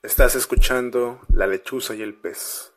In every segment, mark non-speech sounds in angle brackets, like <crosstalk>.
Estás escuchando La lechuza y el pez.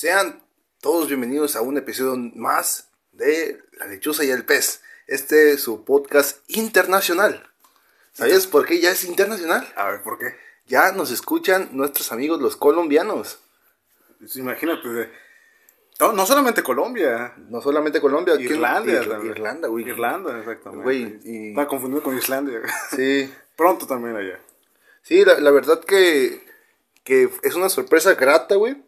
Sean todos bienvenidos a un episodio más de La lechuza y el pez. Este es su podcast internacional. ¿Sabías por qué ya es internacional? A ver, ¿por qué? Ya nos escuchan nuestros amigos los colombianos. Pues imagínate, no, no solamente Colombia, No solamente Colombia, ¿quién- Irlandia Ir-. Irlanda, güey. Irlanda, exactamente. Güey, y- Estaba confundido con Islandia. Sí, <laughs> Pronto también allá. sí, la, la verdad que, que es una sorpresa grata, güey.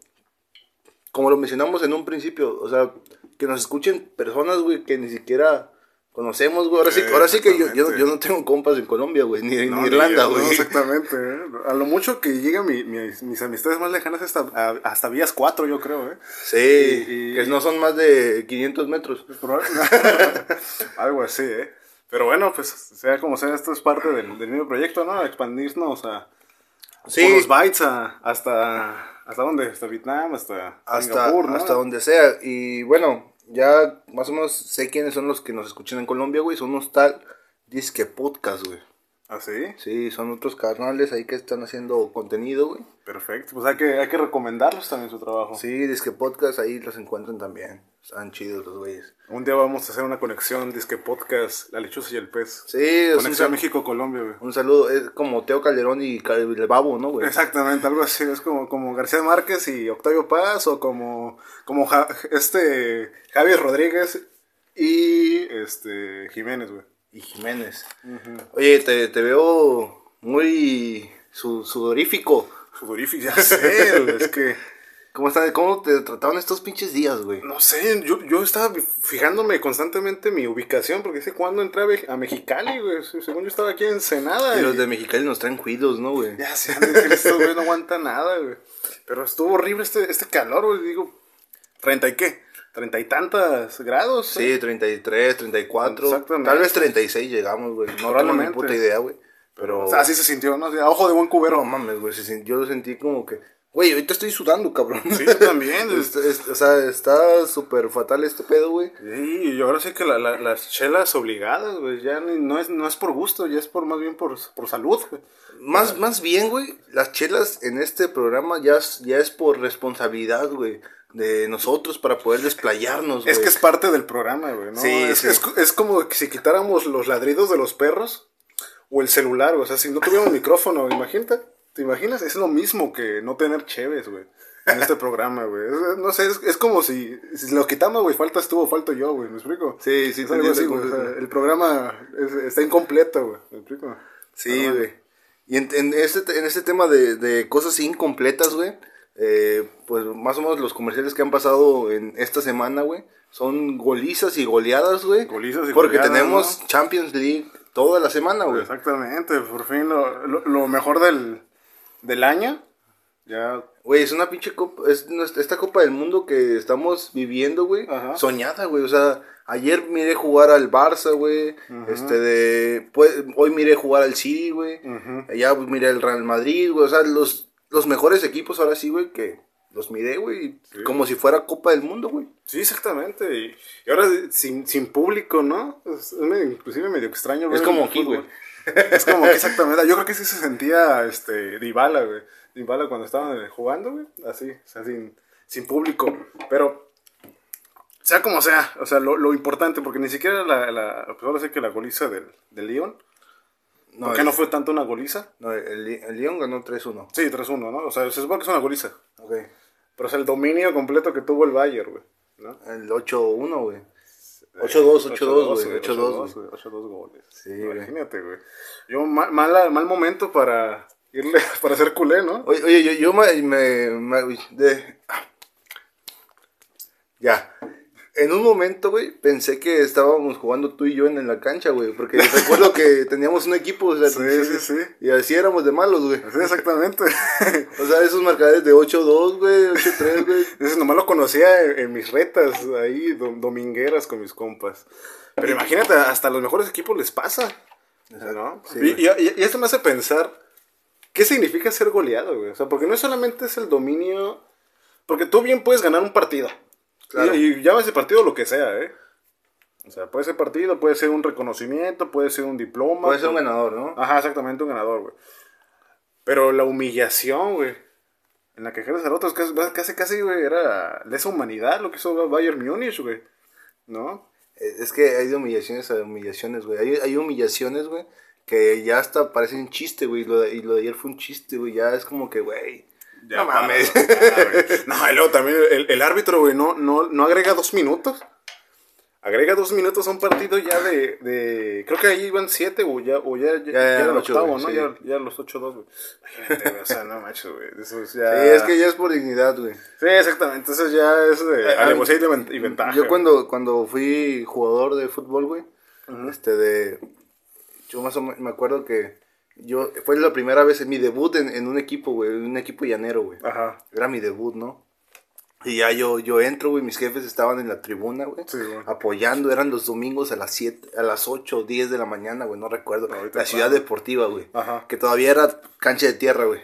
Como lo mencionamos en un principio, o sea, que nos escuchen personas, güey, que ni siquiera conocemos, güey. Ahora sí, ahora sí que yo, yo, yo no tengo compas en Colombia, güey, ni en Irlanda, ni- no, güey. exactamente. ¿eh? A lo mucho que llegan mi- mis, mis amistades más lejanas hasta, a- hasta vías 4, yo creo, ¿eh? Sí, Y- y- que no son más de 500 metros. <laughs> Algo así, ¿eh? Pero bueno, pues sea como sea, esto es parte del, del mismo proyecto, ¿no? Expandirnos a, Sí. por los bytes a- hasta... ¿Hasta dónde? Hasta Vietnam, hasta Hasta, Singapur, ¿no? hasta donde sea. Y bueno, ya más o menos sé quiénes son los que nos escuchan en Colombia, güey. Son unos tal Disque Podcast, güey. ¿Ah, sí? Sí, son otros canales ahí que están haciendo contenido, güey. Perfecto. Pues hay que, hay que recomendarlos también su trabajo. Sí, Disque Podcast ahí los encuentran también. Están chidos los güeyes. Un día vamos a hacer una conexión, disque podcast, La Lechuza y el Pez. Sí, Conexión México-Colombia, güey. un saludo. Es como Teo Calderón y el Babo, ¿no, güey? Exactamente, algo así. Es como, como García Márquez y Octavio Paz, o como, como Ja- este Javier Rodríguez y este Jiménez, güey. Y Jiménez. Oye, te, te veo muy su- sudorífico. Sudorífico, ya sé, es que, ¿Cómo, están, ¿Cómo te trataban estos pinches días, güey? no sé, yo, yo estaba fijándome constantemente mi ubicación, porque sé cuándo entré a, Mexicali, güey. Según yo estaba aquí en Ensenada. Y los y- de Mexicali nos traen cuidos, ¿no, güey? Ya sé, estos güey no aguanta nada, güey. Pero estuvo horrible este, este calor, güey. Digo, ¿treinta y qué? ¿Treinta y tantas grados? Sí, 33, 34. Exactamente. Tal vez 36 llegamos, güey. No tengo ni puta idea, güey. Pero. O sea, así se sintió, ¿no? A ojo de buen cubero. No mames, güey. Yo lo sentí como que. Güey, ahorita estoy sudando, cabrón. Sí, yo también. Es- <laughs> es- o sea, está súper fatal este pedo, güey. Sí, y ahora sí que la- la- las chelas obligadas, güey, ya ni- no, es, no es por gusto, ya es por más bien por, por salud, güey. Más, más bien, güey, las chelas en este programa ya, ya es por responsabilidad, güey. De nosotros para poder desplayarnos, güey. Es que es parte del programa, güey, ¿no? Sí, es, sí. es, es como que si quitáramos los ladridos de los perros o el celular, o sea, si no tuviéramos <laughs> micrófono, imagínate, ¿te imaginas? Es lo mismo que no tener cheves, güey, en este programa, güey. No sé, es, es como si, si lo quitamos, güey, faltas tú o falto yo, güey, ¿me explico? Sí, sí, algo sí, así, sí, güey, sí. o sea, el programa es- está incompleto, güey, ¿me explico? Sí, güey. Y en, en este, en este tema de, de cosas incompletas, güey, eh, pues más o menos los comerciales que han pasado en esta semana, güey, son golizas y goleadas, güey. Golizas y Porque goleadas, tenemos ¿no? Champions League toda la semana, güey. Exactamente, por fin lo, lo, lo mejor del, del año. Ya, Güey, es una pinche copa, es esta Copa del Mundo que estamos viviendo, güey, soñada, güey. O sea, ayer miré jugar al Barça, güey. Este de, pues, hoy miré jugar al City, güey. Ya pues, miré el Real Madrid, güey. O sea, los, los mejores equipos ahora sí, güey, que los miré, güey. Como si fuera Copa del Mundo, güey. sí, exactamente. Y, y ahora sin, sin público, ¿no? Es, es medio- inclusive medio extraño. Es como aquí, fútbol. güey. Es como que exactamente. Yo creo que sí se sentía este, Dybala, güey. Dybala cuando estaban eh, jugando, güey. Así, o sea, sin, sin público. Pero, sea como sea, o sea, lo, lo importante, porque ni siquiera la, la pues ahora sí que la goliza del, del Lyon. No, ¿Por qué el- no fue tanto una goliza? No, el, el Lyon ganó 3-1. Sí, 3-1, ¿no? O sea, se supone que es una goliza. Ok. Pero es el dominio completo que tuvo el Bayern, güey. ¿no? El 8-1, güey. 8-2, 8-2, güey. 8-2, 8-2, güey. güey. 8-2 goles. Sí. Imagínate, güey. Yo, mal, mala- mal momento para, irle <laughs> para ser culé, ¿no? Oye, oye, yo, yo me, me- me- de-. Ya. En un momento, güey, pensé que estábamos jugando tú y yo en, la cancha, güey. Porque recuerdo que <laughs> teníamos un equipo, o sea, Sí, sí, sí. Y así éramos de malos, güey. Sí, exactamente. <laughs> O sea, esos marcadores de 8-2, güey, 8-3, güey. Entonces nomás lo conocía en, en mis retas ahí, dom- domingueras con mis compas. Pero imagínate, hasta a los mejores equipos les pasa. ¿no? Sí, y, y- y esto me hace pensar, ¿qué significa ser goleado, güey? O sea, porque no solamente es el dominio... Porque tú bien puedes ganar un partido. Claro. Y, y llama ese partido lo que sea, ¿eh? O sea, puede ser partido, puede ser un reconocimiento, puede ser un diploma. Puede ser un ganador, ¿no? Ajá, exactamente, un ganador, güey. Pero la humillación, güey, en la que otro, es casi, casi, güey, era lesa humanidad lo que hizo Bayern Múnich, güey. ¿No? Eh, Es que hay de humillaciones a humillaciones, güey. Hay, hay humillaciones, güey, que ya hasta parecen chiste, güey. Y lo, de, y lo de ayer fue un chiste, güey. Ya es como que, güey. No para, mames. <laughs> no, y luego también el, el árbitro, güey, no, no, no agrega dos minutos. Agrega dos minutos a un partido ya de, de creo que ahí iban siete, o ya, o ya, ya, Ya, ya era el ocho, octavo, ¿no? sí. Ya, ya los ocho dos, güey. Imagínate, o sea, no macho, güey. Eso es ya... Sí, es que ya es por dignidad, güey. Sí, exactamente. Entonces ya es de Eh, alevosía y ventaja. Yo cuando, cuando fui jugador de fútbol, güey, este de... Yo más o menos me acuerdo que yo... Fue la primera vez en mi debut en, en un equipo, güey. En un equipo llanero, güey. Ajá. Era mi debut, ¿no? Y ya yo, yo entro, güey, mis jefes estaban en la tribuna, güey, Sí, güey. apoyando, eran los domingos a las 7, a las 8 o 10 de la mañana, güey, no recuerdo. La ciudad deportiva, güey, Ajá. que todavía era cancha de tierra, güey.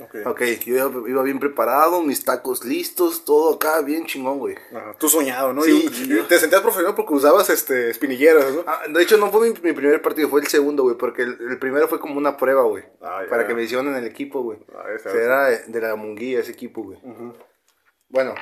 Ok. Ok, yo iba, bien preparado, mis tacos listos, todo acá bien chingón, güey. Ajá. Tú soñado, ¿no? Sí, y, te sentías profesional porque usabas este espinilleras, ¿no? Ah, de hecho, no fue mi, mi primer partido, fue el segundo, güey, porque el, el primero fue como una prueba, güey, Ah, para que me hicieran en el equipo, güey. Ah, O sea, era de, de la Munguía ese equipo, güey. Bueno.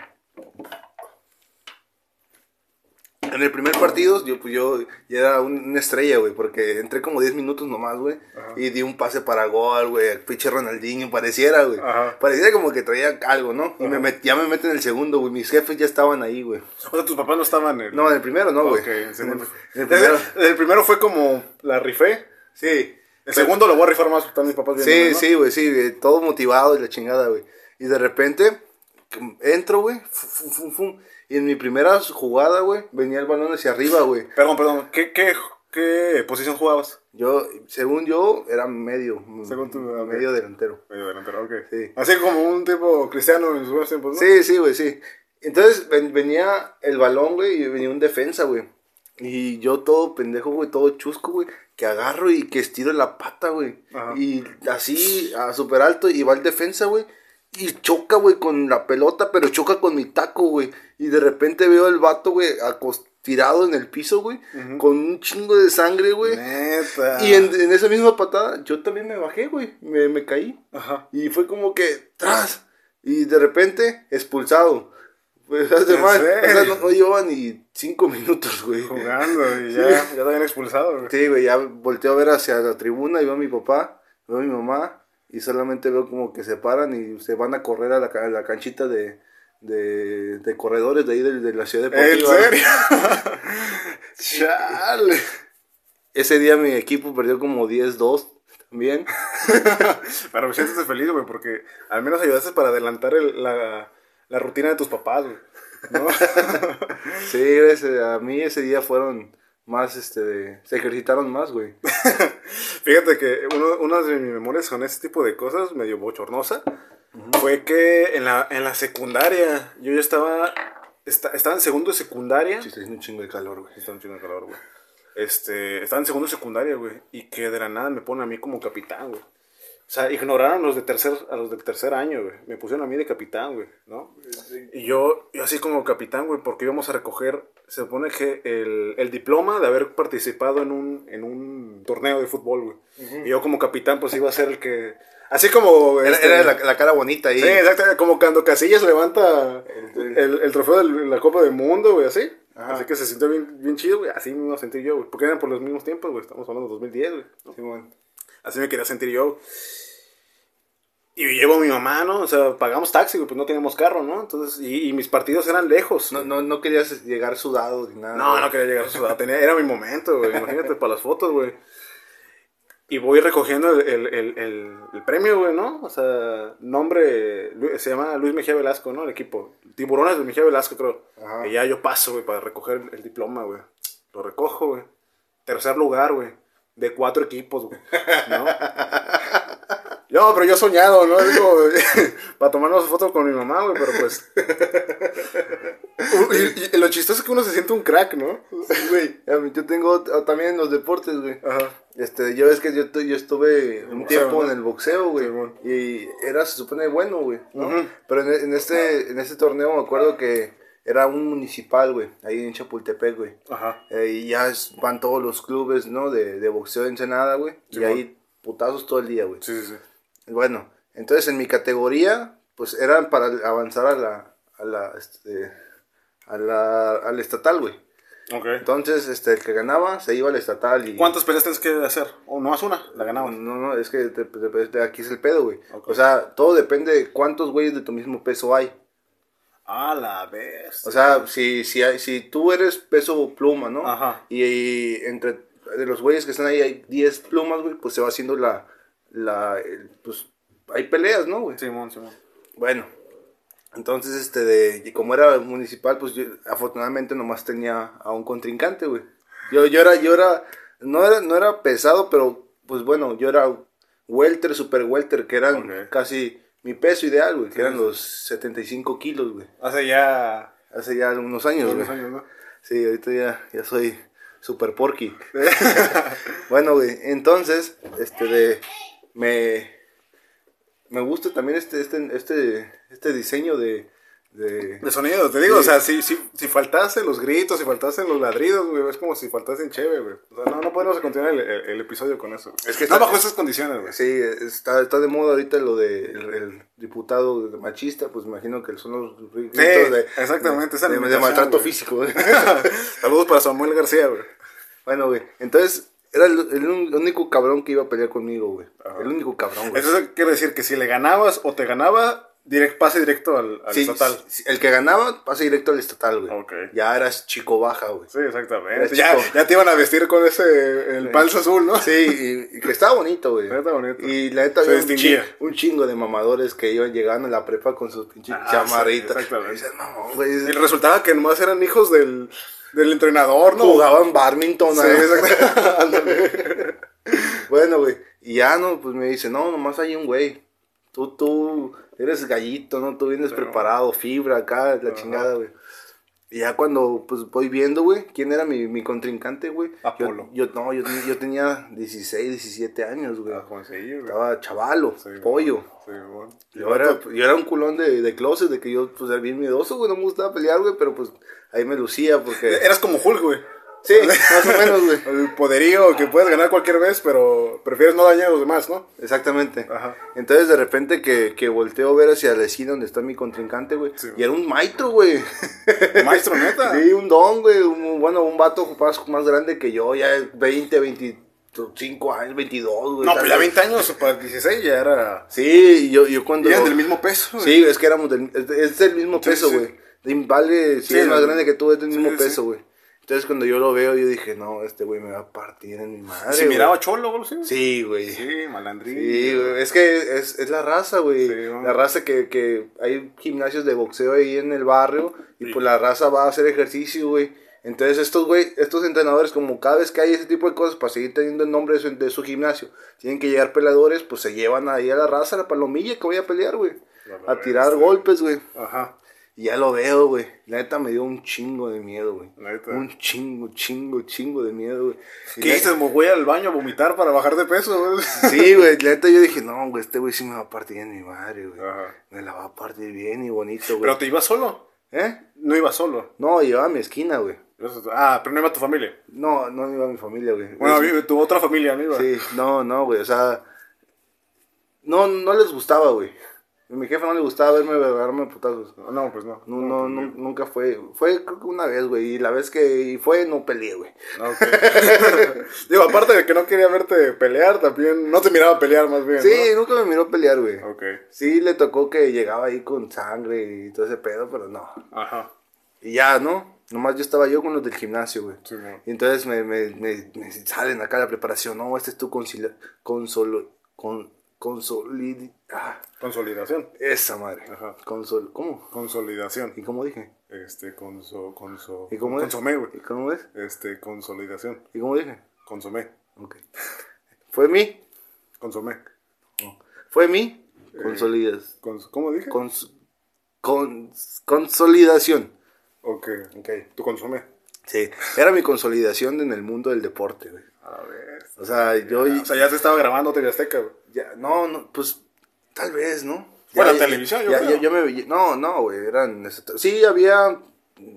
En el primer partido, yo, pues yo ya era un- una estrella, güey, porque entré como 10 minutos nomás, güey, y di un pase para gol, güey, pinche Ronaldinho, pareciera, güey. Pareciera como que traía algo, ¿no? Y me met- ya me meten en el segundo, güey, mis jefes ya estaban ahí, güey. O sea, tus papás no estaban en el... No, en el primero no, güey. Ok, en el En el- en el primero. El, el primero fue como la rifé. Sí. El segundo lo voy a rifar más, están mis papás Sí, viéndome, ¿no? sí, güey, sí, todo motivado y la chingada, güey. Y de repente, entro, güey, fu- fu- fu- fu, y en mi primera jugada, güey, venía el balón hacia arriba, güey. Perdón, perdón. ¿Qué, qué, qué posición jugabas? Yo, según yo, era medio, Según tú, ok. medio delantero. Medio delantero, ok. Sí. Así como un tipo cristiano en sus tiempos, ¿no? Sí, sí, güey, sí. Entonces ven- venía el balón, güey, y venía un defensa, güey. Y yo todo pendejo, güey, todo chusco, güey, que agarro y que estiro la pata, güey. Y así, a súper alto, y va el defensa, güey. Y choca, güey, con la pelota, pero choca con mi taco, güey. Y de repente veo el vato, güey, tirado en el piso, güey, con un chingo de sangre, güey. Neta. Y en, en esa misma patada, yo también me bajé, güey. Me, me caí. Ajá. Y fue como que, tras. Y de repente, expulsado. Pues, hace ¿En mal. O sea, serio? no, no llevaba ni cinco minutos, <laughs> güey. Jugando y ya, ya te habían expulsado, güey. Sí, güey, ya volteo a ver hacia la tribuna y veo a mi papá, veo a mi mamá. Y solamente veo como que se paran y se van a correr a la, a la canchita de, de, de corredores de ahí de, de la ciudad ¿En deportiva. serio? <laughs> Chale. Ese día mi equipo perdió como 10-2 también. <laughs> Pero me sientes feliz, güey, porque al menos ayudaste para adelantar el- la, la rutina de tus papás, güey. ¿No? <laughs> Sí, ese- a mí ese día fueron más, este, de- se ejercitaron más, güey. <laughs> Fíjate que uno, una de mis memorias con ese tipo de cosas, medio bochornosa, fue que en la, en la secundaria, yo ya estaba, esta- estaba en segundo de secundaria. Sí, está haciendo un chingo de calor, güey. Está un chingo de calor, güey. Este, estaba en segundo de secundaria, güey. Y que de la nada me ponen a mí como capitán, güey. O sea, ignoraron a los de tercer, a los del tercer año, güey. Me pusieron a mí de capitán, güey, ¿no? Y yo, yo así como capitán, güey, porque íbamos a recoger, se supone que el, el diploma de haber participado en un, en un torneo de fútbol, güey. Y yo como capitán, pues iba a ser el que... Así como... Era, este, era la, la cara bonita ahí. Sí, exacto, como cuando Casillas levanta El- el, el trofeo de la Copa del Mundo, güey, así. Ajá. Así que se sintió bien, bien chido, güey. Así me a sentir yo, güey. Porque eran por los mismos tiempos, güey. Estamos hablando de 2010, güey. ¿no? Simón. Así me quería sentir yo. Y llevo a mi mamá, ¿no? O sea, pagamos taxi, güey, pues no teníamos carro, ¿no? Entonces, y, y mis partidos eran lejos. No, no, no querías llegar sudado ni nada. No, güey. no quería llegar a su edad. Tenía, era mi momento, güey. Imagínate para las fotos, güey. Y voy recogiendo el, el, el, el- premio, güey, ¿no? O sea, nombre, se llama Luis Mejía Velasco, ¿no? El equipo. Tiburones de Mejía Velasco, creo. Ajá. Y ya yo paso, güey, para recoger el, el diploma, güey. Lo recojo, güey. Tercer lugar, güey. De cuatro equipos, güey. ¿No? No, pero yo soñado, ¿no? Digo, <laughs> para tomarnos foto con mi mamá, güey, pero pues. <laughs> Y, y lo chistoso es que uno se siente un crack, ¿no? Güey, <laughs> a mí- yo tengo también en los deportes, güey. Ajá. Este, yo ves que yo, yo estuve un boxeo, tiempo ¿no? en el boxeo, güey. Y era, se supone, bueno, güey. Pero en, en este, en este torneo me acuerdo que era un municipal, güey. Ahí en Chapultepec, güey. Ajá. Eh, y ya es- van todos los clubes, ¿no? De, de boxeo de Ensenada, güey. Y ahí putazos todo el día, güey. Sí, sí, sí. Bueno, entonces en mi categoría, pues eran para avanzar a la, a la, este, a la, al estatal, güey. Ok. Entonces, este, el que ganaba se iba al estatal y... ¿Cuántas peleas tienes que hacer? ¿O no más una? La ganamos. No, no, es que te- te- te- aquí es el pedo, güey. Ok. O sea, todo depende de cuántos güeyes de tu mismo peso hay. Ah, la vez. O sea, si, si, hay, si tú eres peso pluma, ¿no? Ajá. Y, y entre de los güeyes que están ahí hay 10 plumas, güey, pues se va haciendo la... la el- pues hay peleas, ¿no, güey? Simón, Simón. Bueno, entonces, este, de, y como era municipal, pues yo afortunadamente nomás tenía a un contrincante, güey. Yo, yo era, yo era, no era, no era pesado, pero, pues bueno, yo era welter, super welter, que eran casi mi peso ideal, güey, que eran los 75 kilos, güey. Hace ya. Hace ya unos años, unos güey. años, ¿no? Sí, ahorita ya, ya soy super porky. <laughs> <laughs> bueno, güey, entonces, este de, me, me gusta también este, este, este, este diseño de, de, De sonido, te digo, Sí. o sea, si, si, si faltasen los gritos, si faltasen los ladridos, güey, es como si faltasen chévere, güey. O sea, no, no podemos continuar el, el- el episodio con eso. Es que no está- bajo esas condiciones, güey. sí, está, está de moda ahorita lo de el, el diputado machista, pues imagino que son los gritos de, exactamente, de, de maltrato físico, güey. <laughs> Saludos para Samuel García, güey. bueno, güey, entonces, era el, único cabrón que iba a pelear conmigo, güey. El único cabrón, güey. Eso quiere decir que si le ganabas o te ganaba, direct, pase directo al, al Sí, estatal. sí, el que ganaba pasa directo al estatal, güey. Ok. Ya eras chico baja, güey. Sí, exactamente. Ya, ya te iban a vestir con ese, el palzo azul, ¿no? Sí, y, y que estaba bonito, güey. Está bonito. Y la neta había un, distinguía. chi- un chingo de mamadores que iban llegando a la prepa con sus pinches Ah, chamarritas. sí, exactamente. Y mamón, güey. Y resultaba que nomás eran hijos del, del entrenador, ¿no? Jugaban badminton. Sí. <laughs> Ándale. Bueno, güey. Y ya, no, pues me dice, no, nomás hay un güey. Tú, tú eres gallito, ¿no? Tú vienes Pero- preparado, fibra acá, la Ajá. chingada, güey. Y ya cuando, pues, voy viendo, güey, quién era mi, mi contrincante, güey. Apolo. Yo, no, yo, yo tenía 16, 17 años, güey. Ah, güey. Estaba chavalo, Sí, pollo. Sí, bueno. Yo era, yo era un culón de, de closet, de que yo, pues, era bien miedoso, güey. No me gustaba pelear, güey, pero, pues, ahí me lucía porque... <laughs> Eras como Hulk, güey. Sí, <laughs> más o menos, güey. El poderío que puedes ganar cualquier vez, pero prefieres no dañar a los demás, ¿no? Exactamente. Ajá. Entonces de repente que, que volteo a ver hacia la esquina donde está mi contrincante, güey. Sí. Y era un maestro, güey. Maestro, neta. <laughs> Sí, un don, güey. un- bueno, un vato más, más grande que yo, ya 20, 25 años, 22, güey. No, tal pues ya vez. 20 años, para 16 ya era... Sí, yo, yo cuando... Eran del mismo peso, güey. Sí, es que éramos del, es, es del mismo Sí, peso, sí. güey. De- Vale, si Sí, es más grande que tú, es del mismo peso, güey. Entonces cuando yo lo veo, yo dije, no, este güey me va a partir en mi madre. Si güey. miraba cholo, güey, sí. Güey. Sí, malandrín. Sí, güey, es que es, es la raza, güey. La raza que, que hay gimnasios de boxeo ahí en el barrio y pues la raza va a hacer ejercicio, güey. Entonces estos, güey, estos entrenadores, como cada vez que hay ese tipo de cosas, para seguir teniendo el nombre de su, de su gimnasio, tienen que llegar peleadores, pues se llevan ahí a la raza, a la palomilla que voy a pelear, güey. A tirar golpes, güey. Ajá. Y ya lo veo, güey. La neta me dio un chingo de miedo, güey. Neta. Un chingo, chingo, chingo de miedo, güey. ¿Qué dices? Me voy al baño a vomitar para bajar de peso, güey. <laughs> Sí, güey, la neta yo dije, no, güey, este güey sí me va a partir en mi madre, güey. Me la va a partir bien y bonito, güey. Pero te ibas solo. ¿Eh? No ibas solo. No, llevaba a mi esquina, güey. Ah, pero no iba tu familia. No, no iba mi familia, güey. Bueno, Es- tu otra familia, iba. Sí, no, no, güey, o sea... No, no les gustaba, güey. A mi jefe no le gustaba verme agarrarme putazos. No, pues no. No, no, nu- nunca fue. Fue creo que una vez, güey. Y la vez que fue, no peleé, güey. Ah, ok. <laughs> Digo, aparte de que no quería verte pelear, también no te miraba pelear más bien. Sí, nunca me miró pelear, güey. ¿no? Ok. Sí, le tocó que llegaba ahí con sangre y todo ese pedo, pero no. Ajá. Y ya, ¿no? Nomás yo estaba yo con los del gimnasio, güey. Sí. Y entonces me, me, me, me salen acá la preparación. No, este es tu consolo, con, consolid... Ah, Consolidación. esa madre. Ajá. Consol, ¿Cómo? Consolidación. ¿Y cómo dije? Este, conso, conso, ¿Y cómo es? consomé, güey. ¿Y cómo es? Este, consolidación. ¿Y cómo dije? Consomé. Ok. Fue mi, Consomé. fue mi consolidas, Cons- ¿Cómo dije? cons, cons- consolidación. ok. Ok. Tu consomé. Sí, era mi consolidación en el mundo del deporte, güey. A ver. O sea, yo... O sea, ya se estaba grabando TV Azteca, güey. Ya, no, no, pues tal vez, ¿no? Bueno, Ya- televisión, yo creo. ya me veía- no, no, güey, eran... Sí, había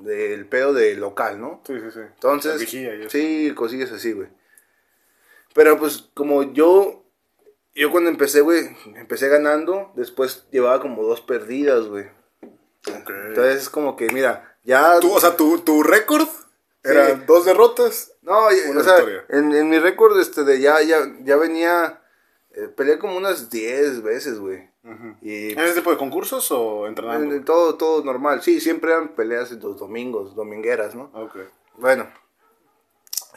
el pedo de local, ¿no? Sí, sí, sí. Entonces, vigía sí, cosillas así, güey. Pero pues como yo, yo cuando empecé, güey, empecé ganando, después llevaba como dos perdidas, güey. Ok. Entonces es como que, mira, ya... Tú, o sea, tu, tu récord era Sí. dos derrotas. no, o sea, en, en mi récord, este, de ya, ya, ya venía, eh, peleé como unas 10 veces, güey. Y ¿En ese tipo de concursos o entrenando? en- en todo, todo normal. Sí, siempre eran peleas los domingos, domingueras, ¿no? Ok. Bueno,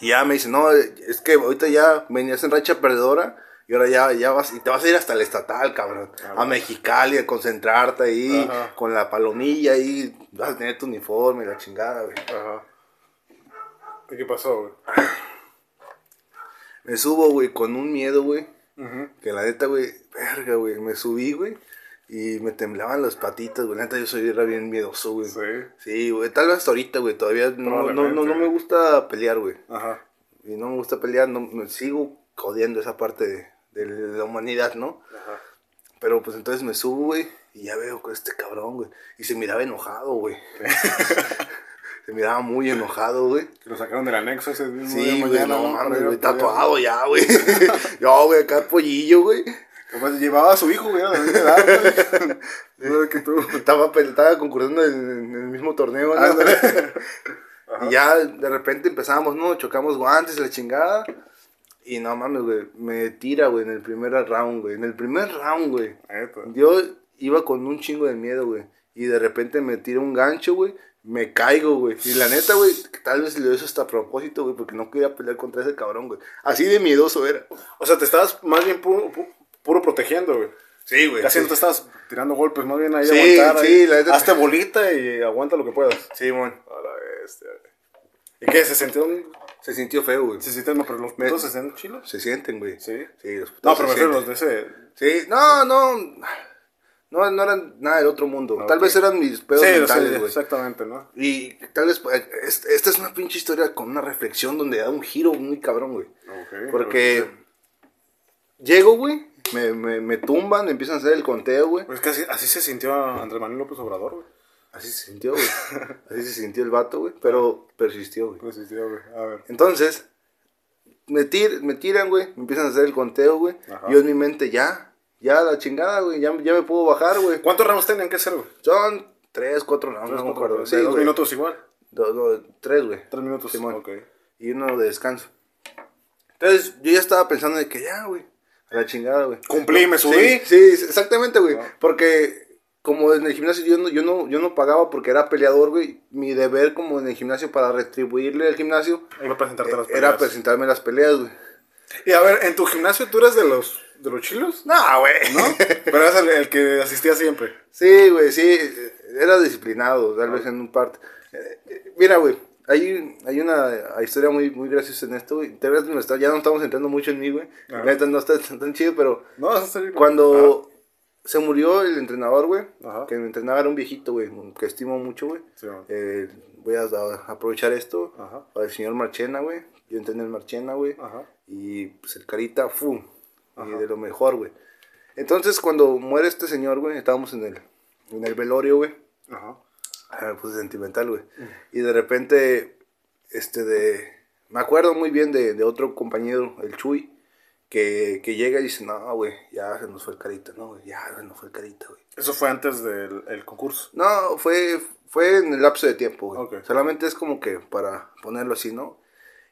y ya me dice, no, es que ahorita ya venías en racha perdedora y ahora ya, ya vas, y te vas a ir hasta el estatal, cabrón, a Mexicali a concentrarte ahí, Ajá. con la palomilla ahí, vas a tener tu uniforme, la chingada, güey. Ajá. ¿Y qué pasó, güey? Me subo, güey, con un miedo, güey, Que la neta, güey, verga, güey, me subí, güey, y me temblaban las patitas, güey, la neta yo soy era bien miedoso, güey. Sí. Sí, güey, tal vez hasta ahorita, güey, todavía no, no, no, me gusta pelear, güey. Ajá. y no me gusta pelear, no, me sigo odiando esa parte de, de la humanidad, ¿no? Ajá. Pero pues entonces me subo, güey, y ya veo con este cabrón, güey. Y se miraba enojado, güey. <laughs> se miraba muy enojado, güey. Que lo sacaron del anexo ese mismo Sí, día güey, mañana, no mames, güey, tatuado ya, güey. <laughs> Yo, güey, acá pollillo, güey. Pues llevaba a su hijo, güey, a la misma edad, güey. <laughs> Igual que tú. Estaba, pe- estaba concursando en, en el mismo torneo, ¿no? <laughs> Y ya de repente empezamos, ¿no? Chocamos guantes, la chingada. Y no mames, güey, me tira, güey, en el primer round, güey. En el primer round, güey. Yo iba con un chingo de miedo, güey. Y de repente me tira un gancho, güey. Me caigo, güey. Y la neta, güey, tal vez lo hizo hasta a propósito, güey, porque no quería pelear contra ese cabrón, güey. Así de miedoso era. O sea, te estabas más bien puro, pu- puro protegiendo, güey. Sí, güey. Casi no te estabas tirando golpes, más bien ahí Sí, aguantar. sí, ahí. la neta- Hazte bolita y aguanta lo que puedas. Sí, mon. A la bestia, güey. ¿Y qué? ¿Se sintieron? Se sintió feo, güey. ¿Se sienten? No, pero los putos se sienten chilos. Se sienten, güey. Sí. Sí, los No, putazos pero me refiero los de ese. Sí, no, no. No, no eran nada del otro mundo. Tal vez eran mis pedos Sí, mentales, sí, güey. exactamente, ¿no? Y tal vez, es- esta es una pinche historia con una reflexión donde da un giro muy cabrón, güey. Porque llego, güey, me, me, me tumban, empiezan a hacer el conteo, güey. Pues que así, así se sintió Andrés Manuel López Obrador, güey. Así se sintió, güey. <laughs> Así se sintió el vato, güey. Pero persistió, güey. Sintió, güey. A ver. Entonces, me, tir- me tiran, güey. Me empiezan a hacer el conteo, güey. Yo en mi mente, ya, ya la chingada, güey. Ya, ya me puedo bajar, güey. ¿Cuántos rounds tenían que hacer, güey? Son tres, cuatro rounds, no me acuerdo. De Sí, dos güey. minutos igual. Do- do- tres, güey. Tres minutos. Simón. Ok. Y uno de descanso. Entonces, yo ya estaba pensando de que ya, güey. A la chingada, güey. Cumplí, me subí. Sí, sí, exactamente, güey. Porque como en el gimnasio yo no, yo no, yo no pagaba porque era peleador, güey. Mi deber como en el gimnasio para retribuirle al gimnasio Iba a presentarte las era peleas. presentarme las peleas, güey. Y a ver, ¿en tu gimnasio tú eres de los, de los chilos? No, güey. ¿No? Pero eres el, el que asistía siempre. Sí, güey, sí. Era disciplinado, tal vez en un parte. Eh, Mira, güey. Hay, hay una historia muy, muy graciosa en esto, güey. Ya no estamos entrando mucho en mí, güey. Neta no está tan, chido, pero No, está bien. Cuando se murió el entrenador, güey, que me entrenaba era un viejito, güey, que estimo mucho, güey. Sí. Eh, voy a, a aprovechar esto Ajá. para el señor Marchena, güey. Yo entrené el Marchena, güey. Y pues el carita, ¡fum! Ajá. Y de lo mejor, güey. Entonces, cuando muere este señor, güey, estábamos en el, en el velorio, güey. Ajá. Ah, Me puse sentimental, güey. Y de repente, este de... Me acuerdo muy bien de, de otro compañero, el Chuy, que, que llega y dice, no, güey, ya se nos fue el carita, no, güey, ya se nos fue el carita, güey. Eso fue antes del el concurso. No, fue, fue en el lapso de tiempo, güey. Ok. Solamente es como que para ponerlo así, ¿no?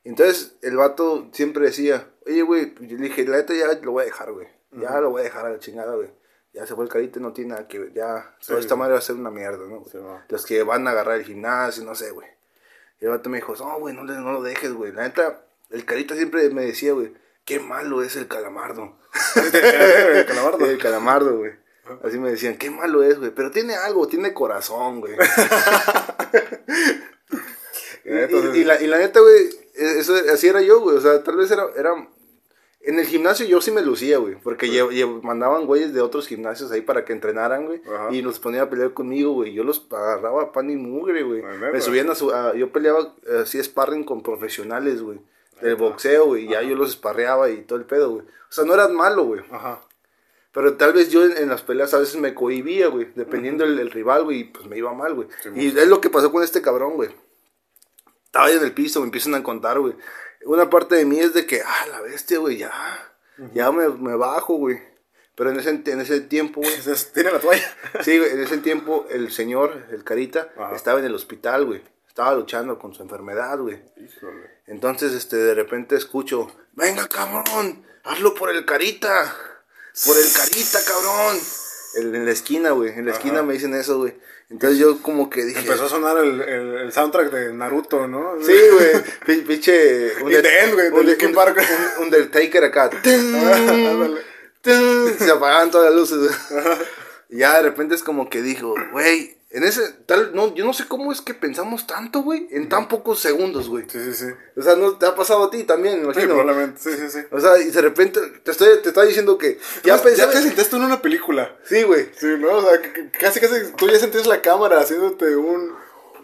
Entonces, el vato siempre decía, oye, güey, yo le dije, la neta ya lo voy a dejar, güey. Ya lo voy a dejar a la chingada, güey. Ya se fue el carita, no tiene nada que ver. Ya, toda esta madre va a ser una mierda, ¿no? Sí. Los que van a agarrar el gimnasio, no sé, güey. Y el vato me dijo, no, güey, no, lo dejes, güey. La neta, el carita siempre me decía, güey, qué malo es el calamardo. El calamardo. El calamardo, güey. Así me decían, qué malo es, güey. Pero tiene algo, tiene corazón, güey. <laughs> y, y- y la, y la neta, güey, e, eso, así era yo, güey. O sea, tal vez era, era... En el gimnasio yo sí me lucía, güey. Porque mandaban güeyes de otros gimnasios ahí para que entrenaran, güey. Ajá. Y los ponían a pelear conmigo, güey. Yo los agarraba pan y mugre, güey. Me subían a su... a- yo peleaba eh, así sparring con profesionales, güey. Del boxeo, güey. Y ya yo los esparreaba y todo el pedo, güey. O sea, no eran malo, güey. Ajá. Pero tal vez yo en, en las peleas a veces me cohibía, güey. Dependiendo el, el rival, güey. Y pues me iba mal, güey. Sí, y es lo que pasó con este cabrón, güey. Estaba ahí en el piso, me empiezan a contar, güey. Una parte de mí es de que, ah, la bestia, güey, ya. Ya me, me bajo, güey. Pero en ese, en ese tiempo, güey. <laughs> Tiene la toalla. Sí, güey, en ese tiempo el señor, el Carita, Ajá. estaba en el hospital, güey. Estaba luchando con su enfermedad, güey. Híjole. Entonces, este, de repente escucho, venga, cabrón, hazlo por el carita, por el carita, cabrón. En la esquina, güey, en la esquina me dicen eso, güey. Entonces yo como que dije, Empezó a sonar el, el, el soundtrack de Naruto, ¿no? sí, güey, pi- pinche... <laughs> Un- un- Undertaker acá. <laughs> Se apagaban todas las luces, ya de repente es como que dijo, güey, en ese, tal, no, yo no sé cómo es que pensamos tanto, güey, en tan pocos segundos, güey. Sí, sí, sí. O sea, ¿no te ha pasado a ti también, me Sí, imagino? probablemente. Sí, sí, sí. O sea, y de repente te estoy, te estoy diciendo que ya Ya, pensaba. te sentiste en una película. Sí, güey. Sí, ¿no? O sea, casi, casi tú ya sentías la cámara haciéndote un,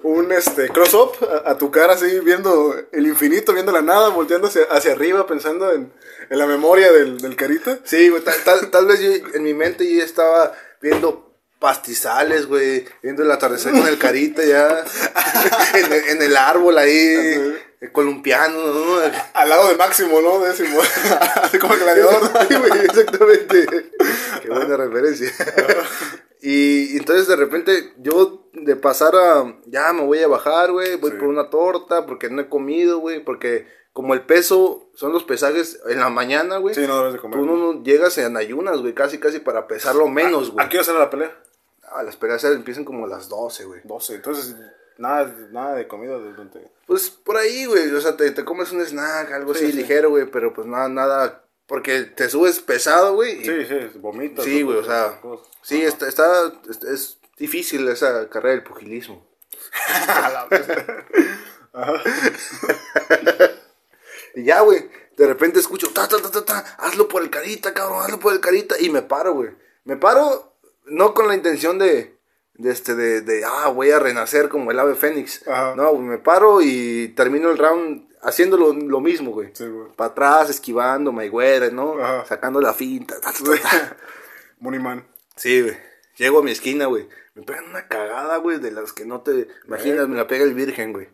un este, cross-up a, a tu cara, así, viendo el infinito, viendo la nada, volteando hacia, hacia arriba, pensando en, en la memoria del, del carita. Sí, güey. Tal, tal, tal vez yo, en mi mente yo ya estaba viendo pastizales, güey. Viendo el atardecer con el carita ya. <laughs> en, el- en el árbol ahí. eh, Columpiano, ¿no? Al lado de Máximo, ¿no? Décimo. <laughs> así como el gladiador. <laughs> Güey, exactamente. Qué buena referencia. y, entonces de repente yo de pasar a, ya me voy a bajar, güey, voy Sí. por una torta porque no he comido, güey, porque como el peso son los pesajes en la mañana, güey. Sí, no debes de comer. Tú no, no llegas en ayunas, güey, casi casi para pesarlo menos, güey. ¿A qué hora será la pelea? Ah, las peleas empiezan como a las 12, güey. 12. Entonces, nada, nada de comida durante... Pues por ahí, güey, o sea, te, te comes un snack, algo Sí, así sí. ligero, güey, pero pues nada, nada, porque te subes pesado, güey. y Sí, sí, vomitas. Sí, güey, o sea, cosas. sí, está, está, es, es difícil esa carrera del pugilismo. <laughs> <laughs> y ya, güey, de repente escucho, ta, ta, ta, ta, ta, hazlo por el carita, cabrón, hazlo por el carita, y me paro, güey. Me paro, no con la intención de, de este, de, de, ah, voy a renacer como el ave fénix. Ajá. No, güey, me paro y termino el round haciendo lo, lo mismo, güey. Sí, güey. Para atrás, esquivando, Mayweather, ¿no? Ajá. Sacando la finta. ta, ta. <laughs> Sí, güey. Llego a mi esquina, güey. Me pegan una cagada, güey, de las que no te imaginas. Me la pega el virgen, güey.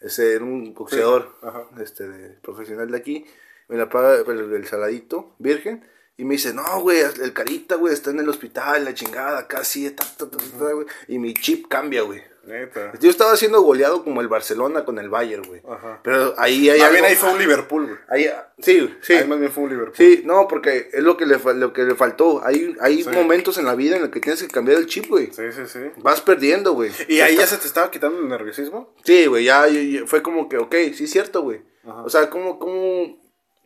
Ese era un boxeador, Ajá. este, de, profesional de aquí. Me la paga el, el saladito, virgen. Y me dice, no, güey, el carita, güey, está en el hospital, la chingada, casi, ta, ta, ta, ta, güey. Y mi chip cambia, güey. Neta. Yo estaba siendo goleado como el Barcelona con el Bayern, güey. Ajá. Pero ahí hay bien algo- ahí fue un Liverpool, güey. ahí- sí, sí. Ahí más bien fue un Liverpool. Sí, no, porque es lo que le, lo que le faltó. Hay, hay Sí. momentos en la vida en los que tienes que cambiar el chip, güey. Sí, sí, sí. Vas perdiendo, güey. ¿Y ahí ya se te estaba quitando el nerviosismo? Sí, güey, ya, ya- ya fue como que, ok, sí es cierto, güey. Ajá. O sea, ¿cómo, cómo,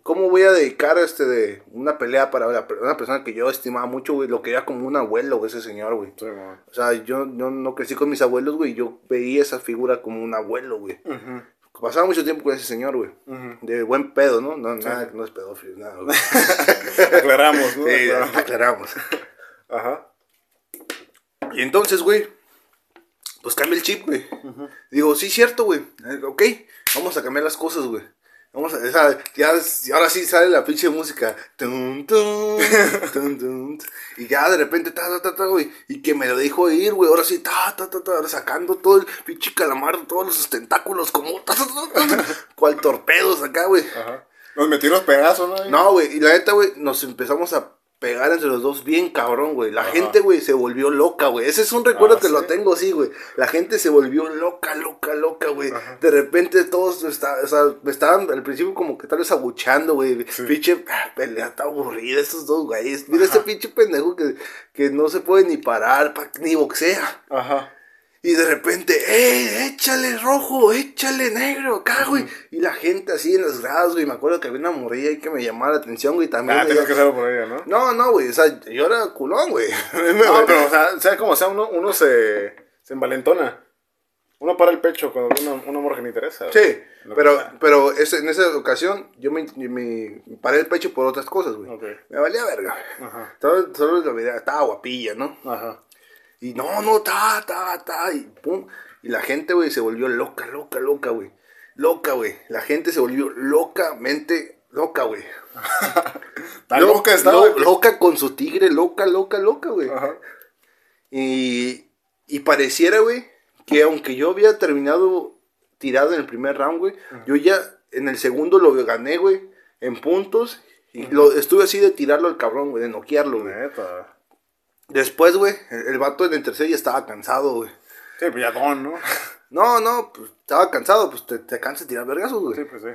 ¿cómo voy a dedicar este de una pelea para una persona que yo estimaba mucho, güey? Lo quería como un abuelo, güey, ese señor, güey. Sí. O sea, yo, yo no crecí con mis abuelos, güey. Yo veía esa figura como un abuelo, güey. Ujú. Pasaba mucho tiempo con ese señor, güey. Ujú. De buen pedo, ¿no? No, nada, no es pedófilo, nada, güey. <laughs> Aclaramos, ¿no? Sí, Aclaramos. aclaramos. Ajá. Y entonces, güey, pues cambia el chip, güey. Digo, sí, cierto, güey. Ok, vamos a cambiar las cosas, güey. Vamos a, ya, ahora sí sale la pinche música. Tum, tum, tum, tum. y ya de repente, ta, ta, ta, ta, güey. Y que me lo dijo ir, güey. Ahora sí, ta, ta, ta, ta, ahora sacando todo el pinche calamar, todos los tentáculos, como, ta, ta, ta, ta, <laughs> cual torpedos acá, güey. Ajá. Nos metieron los pedazos, ¿no? No, güey, y la neta, güey, nos empezamos a pegar entre los dos bien cabrón, güey. La Ajá. gente, güey, se volvió loca, güey. Ese es un recuerdo Ah, que ¿sí? lo tengo así, güey. La gente se volvió loca, loca, loca, güey. De repente todos, está, o sea, me estaban al principio como que tal vez abuchando, güey. Sí. Pinche ah, pelea está aburrida estos dos güeyes. Mira este pinche pendejo que, que no se puede ni parar, pa- ni boxea. Ajá. Y de repente, ¡eh! Échale rojo, échale negro, acá, güey. Y la gente así en los grados, güey. Me acuerdo que había una morrilla ahí que me llamaba la atención, güey. También. Ah, tengo que hacerlo por ella, ¿no? No, no, güey. O sea, yo era culón, güey. <laughs> No, pero, o sea, sea como sea, uno, uno se, se envalentona. Uno para el pecho cuando una, una morra que le interesa. güey. Sí, pero, pero ese- en esa ocasión yo me, me paré el pecho por otras cosas, güey. Ok. Me valía verga. Ajá. Solo, solo la veía, estaba guapilla, ¿no? Ajá. Y no, no, ta, ta, ta, y pum. Y la gente, güey, se volvió loca, loca, loca, güey. Loca, güey. La gente se volvió locamente loca, güey. <laughs> Tan Lo- loca estaba. lo- loca con su tigre, loca, loca, loca, güey. Y, y pareciera, güey, que aunque yo había terminado tirado en el primer round, güey, yo ya en el segundo lo gané, güey, en puntos. Y lo, estuve así de tirarlo al cabrón, güey, de noquearlo, güey. Neta. Después, güey, el, vato en el tercer ya estaba cansado, güey. Sí, pues ya don, ¿no? No, no, pues estaba cansado, pues te, te cansas de tirar vergazos, güey. Sí, pues sí.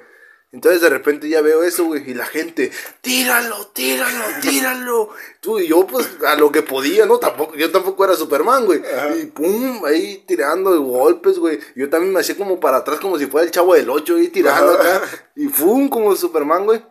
Entonces de repente ya veo eso, güey, y la gente, tíralo, tíralo, <laughs> tíralo. Tú y yo, pues, a lo que podía, ¿no? Tampoco, yo tampoco era Superman, güey. Y pum, ahí tirando golpes, güey. Yo también me hacía como para atrás, como si fuera el chavo del 8, ahí tirando acá. Y pum, como Superman, güey.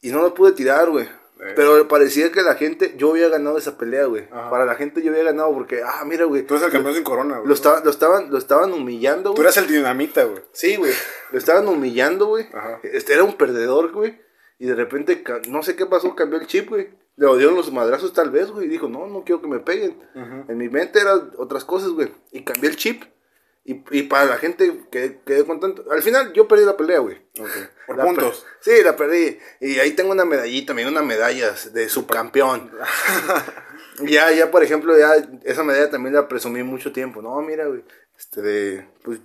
Y no lo pude tirar, güey. Eh. Pero parecía que la gente, yo había ganado esa pelea, güey. Ajá. Para la gente yo había ganado porque, ah, mira, güey. Tú eres el campeón sin corona, güey. Lo, estaba- lo, estaban, lo estaban humillando, Tú güey. eres el dinamita, güey. Sí, güey. Lo estaban humillando, güey. Ajá. Este era un perdedor, güey. Y de repente, no sé qué pasó, cambió el chip, güey. Le dieron los madrazos tal vez, güey. Y dijo, no, no quiero que me peguen. En mi mente eran otras cosas, güey. Y cambié el chip. Y, y para la gente que quedé contento. Al final yo perdí la pelea, güey. Por La puntos. Sí, la perdí. Y ahí tengo una medallita, me dio una medalla de subcampeón. <laughs> ya, ya, por ejemplo, ya esa medalla también la presumí mucho tiempo. No, mira, güey. Este, de, pues,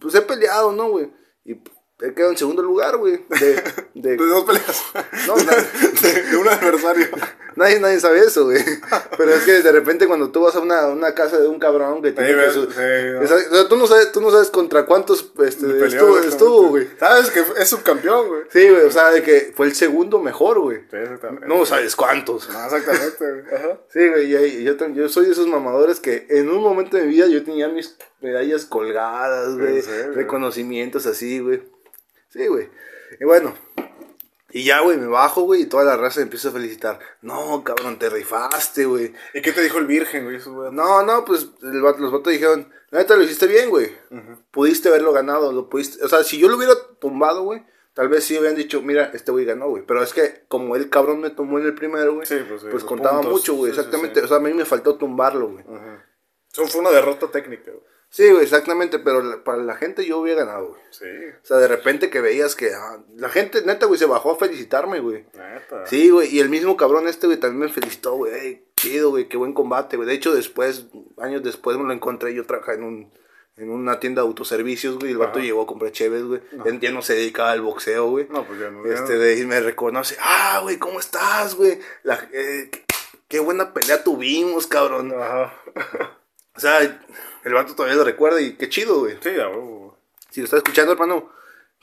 pues he peleado, ¿no, güey? Y he quedado en segundo lugar, güey. De, de, <laughs> De dos peleas. No, <laughs> de, de un adversario. nadie, nadie sabe eso, güey. Pero es que de repente cuando tú vas a una, una casa de un cabrón que tiene que ves, su- sí, o sea, tú no sabes, tú no sabes contra cuántos este, Peleó, estuvo, güey. Sabes que es subcampeón, güey. Sí, güey, o sea, de que fue el segundo mejor, güey. Sí, exactamente. No sabes cuántos. No, exactamente, güey. Ajá. Sí, güey, yo, tam- yo soy de esos mamadores que en un momento de mi vida yo tenía mis medallas colgadas, güey. ¿En serio? Reconocimientos así, güey. Sí, güey. Y bueno, y ya, güey, me bajo, güey, y toda la raza me empieza a felicitar. No, cabrón, te rifaste, güey. ¿Y qué te dijo el virgen, güey? No, no, pues el vato- los vatos dijeron, la neta lo hiciste bien, güey. Pudiste haberlo ganado, lo pudiste. O sea, si yo lo hubiera tumbado, güey, tal vez sí hubieran dicho, mira, este güey ganó, güey. Pero es que como el cabrón me tomó en el primero, güey, Sí, pues, sí, pues contaba puntos. mucho, güey. Sí, exactamente. O sea, a mí me faltó tumbarlo, güey. Ajá. Eso fue una derrota técnica, güey. Sí, güey, exactamente. Pero para la gente yo hubiera ganado, güey. Sí. O sea, de repente que veías que ah, la gente, neta, güey, se bajó a felicitarme, güey. Neta. Sí, güey, y el mismo cabrón este, güey, también me felicitó, güey. Ey, chido, güey, qué buen combate, güey. De hecho, después, años después me lo encontré, yo trabajaba en un en una tienda de autoservicios, güey. El vato Ajá. llegó a comprar cheves, güey. Ya, ya no se dedicaba al boxeo, güey. No, pues ya no. Este, de, y me reconoce, ah, güey, ¿cómo estás, güey? La- eh, qué, qué buena pelea tuvimos, cabrón. Ajá. O sea, el vato todavía lo recuerda y qué chido, güey. Sí, ya, güey. Si lo estás escuchando, hermano,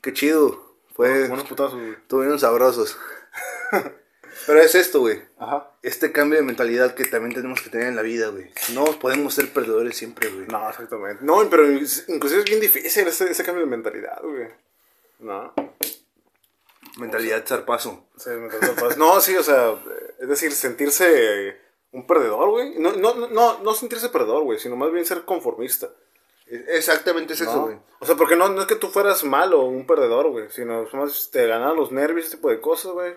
qué chido. Fue, Buenos putazos, güey. estuvieron sabrosos. <laughs> Pero es esto, güey. Ajá. Este cambio de mentalidad que también tenemos que tener en la vida, güey. No podemos ser perdedores siempre, güey. No, exactamente. No, pero inclusive es bien difícil ese, ese cambio de mentalidad, güey. No. Mentalidad zarpazo. Sí, mentalidad paz. No, sí, o sea, es decir, sentirse un perdedor, güey. No, no, no, no, no sentirse perdedor, güey, sino más bien ser conformista. E- Exactamente es eso, güey. O sea, porque no, no es que tú fueras malo o un perdedor, güey, sino más te ganaban los nervios, ese tipo de cosas, güey.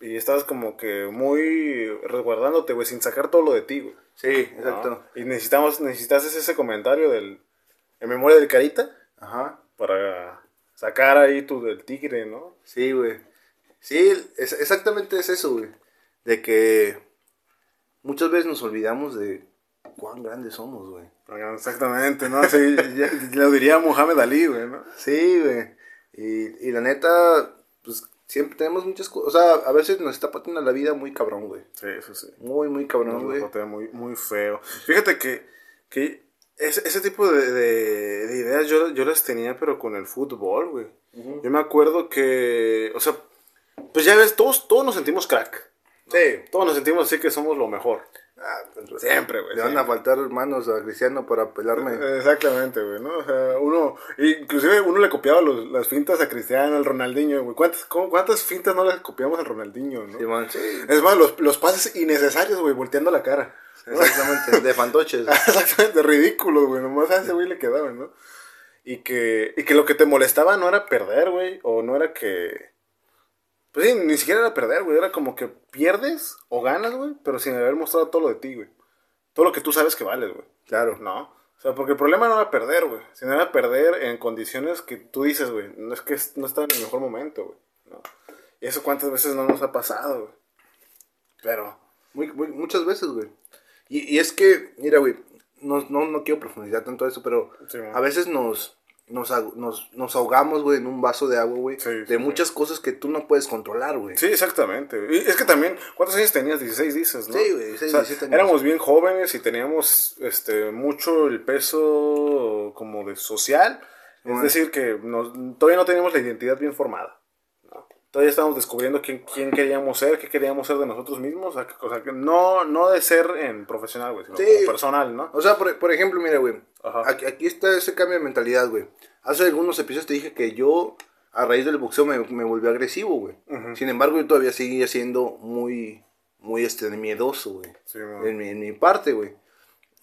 Y estabas como que muy resguardándote, güey, sin sacar todo lo de ti, güey. Sí, ¿no? exacto. Y necesitamos, necesitas ese comentario del, en memoria del carita Ajá. para sacar ahí tu del tigre, ¿no? Sí, güey. Sí, es- exactamente es eso, güey. De que muchas veces nos olvidamos de cuán grandes somos, güey. Exactamente, ¿no? Sí, ya- lo diría Muhammad Ali, güey, ¿no? Sí, güey. Y, y la neta, pues siempre tenemos muchas cosas. O sea, a veces nos está pateando la vida muy cabrón, güey. Sí, eso sí. Muy, muy cabrón, Nos güey. patea muy, muy feo. Fíjate que, que ese, ese tipo de, de- de ideas yo, yo las tenía, pero con el fútbol, güey. Yo me acuerdo que, o sea, pues ya ves, todos, todos nos sentimos crack. Sí. Todos nos sentimos así que somos lo mejor. Ah, pues, Siempre, güey. Le van a faltar manos a Cristiano para pelarme. Exactamente, güey, ¿no? O sea, uno, inclusive uno le copiaba los- las fintas a Cristiano, al Ronaldinho, güey. ¿Cuántas, cómo- ¿Cuántas fintas no le copiamos al Ronaldinho, no? Sí. Es más, los, los pases innecesarios, güey, volteando la cara. <laughs> Exactamente, de fantoches. <laughs> Exactamente, ridículos, güey. Nomás a ese güey le quedaban, ¿no? Y que, y que lo que te molestaba no era perder, güey. O no era que. Pues sí, ni siquiera era perder, güey. Era como que pierdes o ganas, güey. Pero sin haber mostrado todo lo de ti, güey. Todo lo que tú sabes que vales, güey. Claro. No. O sea, porque el problema no era perder, güey. Sino era perder en condiciones que tú dices, güey. No es que no está en el mejor momento, güey. ¿no? Y eso cuántas veces no nos ha pasado, güey. Pero. Muy, muy- muchas veces, güey. Y, y es que, mira, güey, no, no, no quiero profundizar tanto eso, pero Sí, a veces nos, nos, nos, nos ahogamos, güey, en un vaso de agua, güey, Sí, de sí, muchas cosas que tú no puedes controlar, güey. Sí, exactamente. Y es que también, ¿cuántos años tenías? 16 dices, ¿no? Sí, güey, 16, O sea, 17 años. Éramos bien jóvenes y teníamos este mucho el peso como de social. Es Bueno. decir, que nos- todavía no teníamos la identidad bien formada. Todavía estábamos descubriendo quién, quién queríamos ser, qué queríamos ser de nosotros mismos. O sea, que- no, no de ser en profesional, güey, sino Sí. como personal, ¿no? O sea, por, por ejemplo, mira, güey, aquí, aquí está ese cambio de mentalidad, güey. Hace algunos episodios te dije que yo, a raíz del boxeo, me, me volví agresivo, güey. Sin embargo, yo todavía seguía siendo muy, muy, este, miedoso, güey. Sí, en, mi, en mi parte, güey.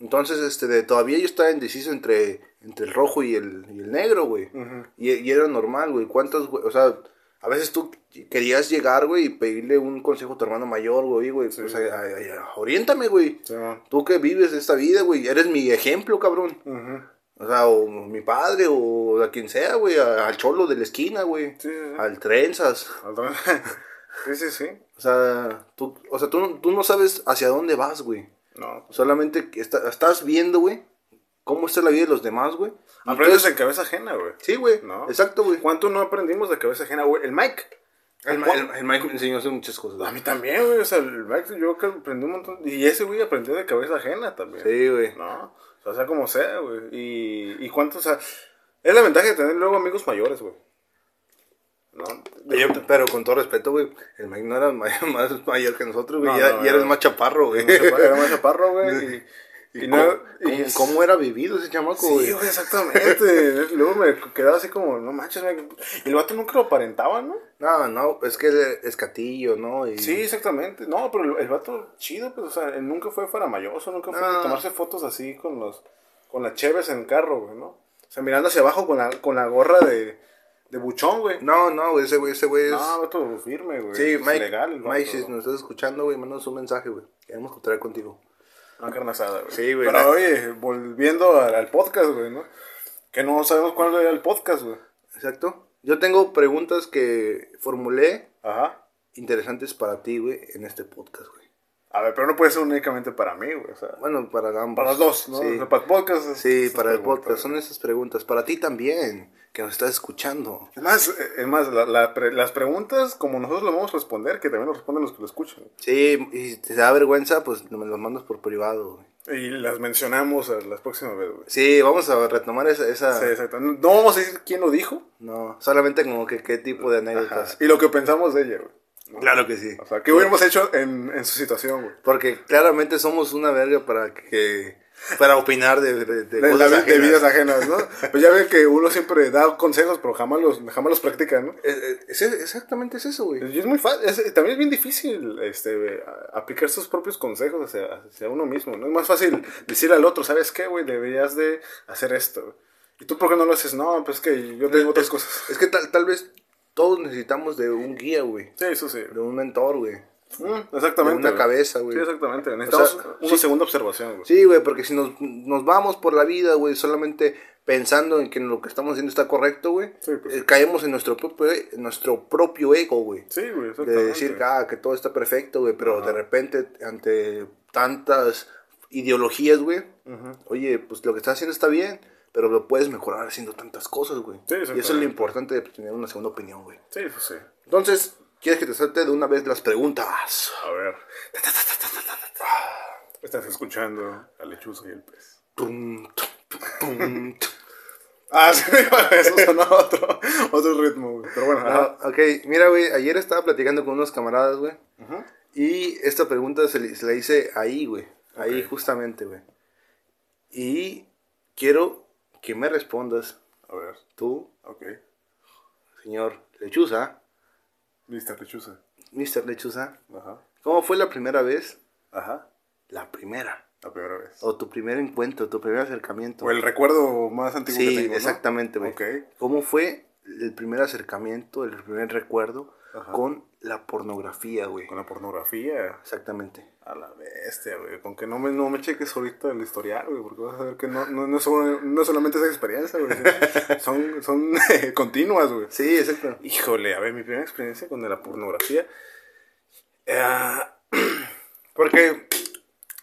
Entonces, este, de, todavía yo estaba indeciso entre, entre el rojo y el, y el negro, güey. y, y era normal, güey. ¿Cuántos, güey? O sea, a veces tú querías llegar, güey, y pedirle un consejo a tu hermano mayor, güey, güey. Pues, ay, ay, ay, oriéntame, güey. Sí. Tú que vives esta vida, güey. Eres mi ejemplo, cabrón. Ujú. O sea, o mi padre, o a quien sea, güey. Al cholo de la esquina, güey. Sí, sí, sí. Al trenzas. <laughs> Sí, sí, sí. O sea, tú, o sea, tú, no- tú no sabes hacia dónde vas, güey. No. Solamente está- estás viendo, güey, cómo está la vida de los demás, güey. Aprendes tú- en cabeza ajena, güey. Sí, güey. ¿No? Exacto, güey. ¿Cuánto no aprendimos de cabeza ajena, güey? El Mike. El, Ma- el- el Mike me enseñó a hacer muchas cosas. A mí también, güey. O sea, el Mike, yo que aprendí un montón. Y ese güey aprendió de cabeza ajena también. Sí, güey. ¿No? O sea, sea como sea, güey. Y, y cuánto, o sea, es la ventaja de tener luego amigos mayores, güey. ¿No? Yo- pero con todo respeto, güey, el Mike no era <laughs> más mayor que nosotros, güey. No, ya, no, ya eres más chaparro, güey. Era más chaparro, güey. <laughs> Y, y ¿Cómo, no- y cómo- es- cómo era vivido ese chamaco, Sí, güey? exactamente. <laughs> luego me quedaba así como, no manches, güey. Y el vato nunca lo aparentaba, ¿no? No, no, es que es catillo, ¿no? Y- Sí, exactamente. No, pero el, el vato chido, pues, o sea, él nunca fue faramayoso, nunca fue tomarse fotos así con los, con las cheves en el carro, güey, ¿no? O sea, mirando hacia abajo con la, con la gorra de, de buchón, güey. No, no, güey, ese güey, ese güey es... No, vato firme, güey. sí, es Mike, legal, el vato. Mike, si nos estás escuchando, güey, mandanos un mensaje, güey. Queremos contar contigo. Una carne asada, güey. Sí, güey, Pero oye, volviendo al, al podcast, güey, ¿no? Que no sabemos cuál era el podcast, güey. Exacto. Yo tengo preguntas que formulé Ajá. interesantes para ti, güey, en este podcast, güey. A ver, pero no puede ser únicamente para mí, güey. O sea, Bueno, para ambos. para los dos, ¿no? Sí, O sea, para el podcast. es- Sí, para el podcast. Son esas preguntas. Para ti también, que nos estás escuchando. Es más, es más la- la pre- las preguntas, como nosotros lo vamos a responder, que también lo responden los que lo escuchan. Sí, y te da vergüenza, pues me los mandas por privado, güey. Y las mencionamos a las próximas veces, güey. Sí, vamos a retomar esa... esa... Sí, exacto. No vamos a decir quién lo dijo. No, solamente como que qué tipo de Ajá. anécdotas. Y lo que pensamos de ella, güey. Claro que sí. O sea, ¿qué hubiéramos hecho en, en su situación, güey? Porque claramente somos una verga para que... Para opinar de, de, de De, la cosas vi- de ajenas. vidas ajenas, ¿no? <laughs> Pues ya ven que uno siempre da consejos, pero jamás los, jamás los practica, ¿no? Eh, eh, es- exactamente es eso, güey. Y es muy fácil, es- también es bien difícil este, aplicar sus propios consejos hacia, hacia uno mismo, ¿no? Es más fácil decirle al otro, ¿sabes qué, güey? Deberías de hacer esto. ¿Y tú por qué no lo haces? No, pues es que yo tengo otras cosas. Es que tal, tal vez todos necesitamos de un guía, güey. Sí, eso sí. De un mentor, güey. Mm, exactamente. De una güey. cabeza, güey. Sí, exactamente. Necesitamos sea, una sí. segunda observación, güey. Sí, güey, porque si nos, nos vamos por la vida, güey, solamente pensando en que lo que estamos haciendo está correcto, güey, Sí, pues. eh, caemos en nuestro propio, e- en nuestro propio ego, güey. Sí, güey, De exactamente. decir que, ah, que todo está perfecto, güey, pero Ajá. de repente, ante tantas ideologías, güey, oye, pues lo que estás haciendo está bien, pero lo puedes mejorar haciendo tantas cosas, güey. Sí, y eso es lo importante de tener una segunda opinión, güey. Sí, pues sí. Entonces, ¿quieres que te salte de una vez las preguntas? A ver. Estás escuchando a lechuza y el pez. Tum, tum, tum. <laughs> Ah, sí, <laughs> eso sonó otro, otro ritmo, güey. Pero bueno. Ah, ok, mira, güey, ayer estaba platicando con unos camaradas, güey. Y esta pregunta se, le- se la hice ahí, güey. Ahí justamente, güey. Y quiero que me respondas A ver, tú, ok. señor Lechuza, Listo, lechuza. Mr. Lechuza, Ajá. ¿cómo fue la primera vez? Ajá. La primera. La primera vez. O tu primer encuentro, tu primer acercamiento. O el recuerdo más antiguo sí, que tengo, ¿no? exactamente, güey. Ok. ¿Cómo fue el primer acercamiento, el primer recuerdo Ajá. con la pornografía, güey? Con la pornografía. Exactamente. A la bestia, güey. Con que no me, no me cheques ahorita el historial, güey. Porque vas a ver que no, no, no, solo- no solamente esa experiencia, güey. <laughs> Son, son <laughs> continuas, güey. Sí, exacto. Híjole, a ver, mi primera experiencia con la pornografía. eh, <clears throat> Porque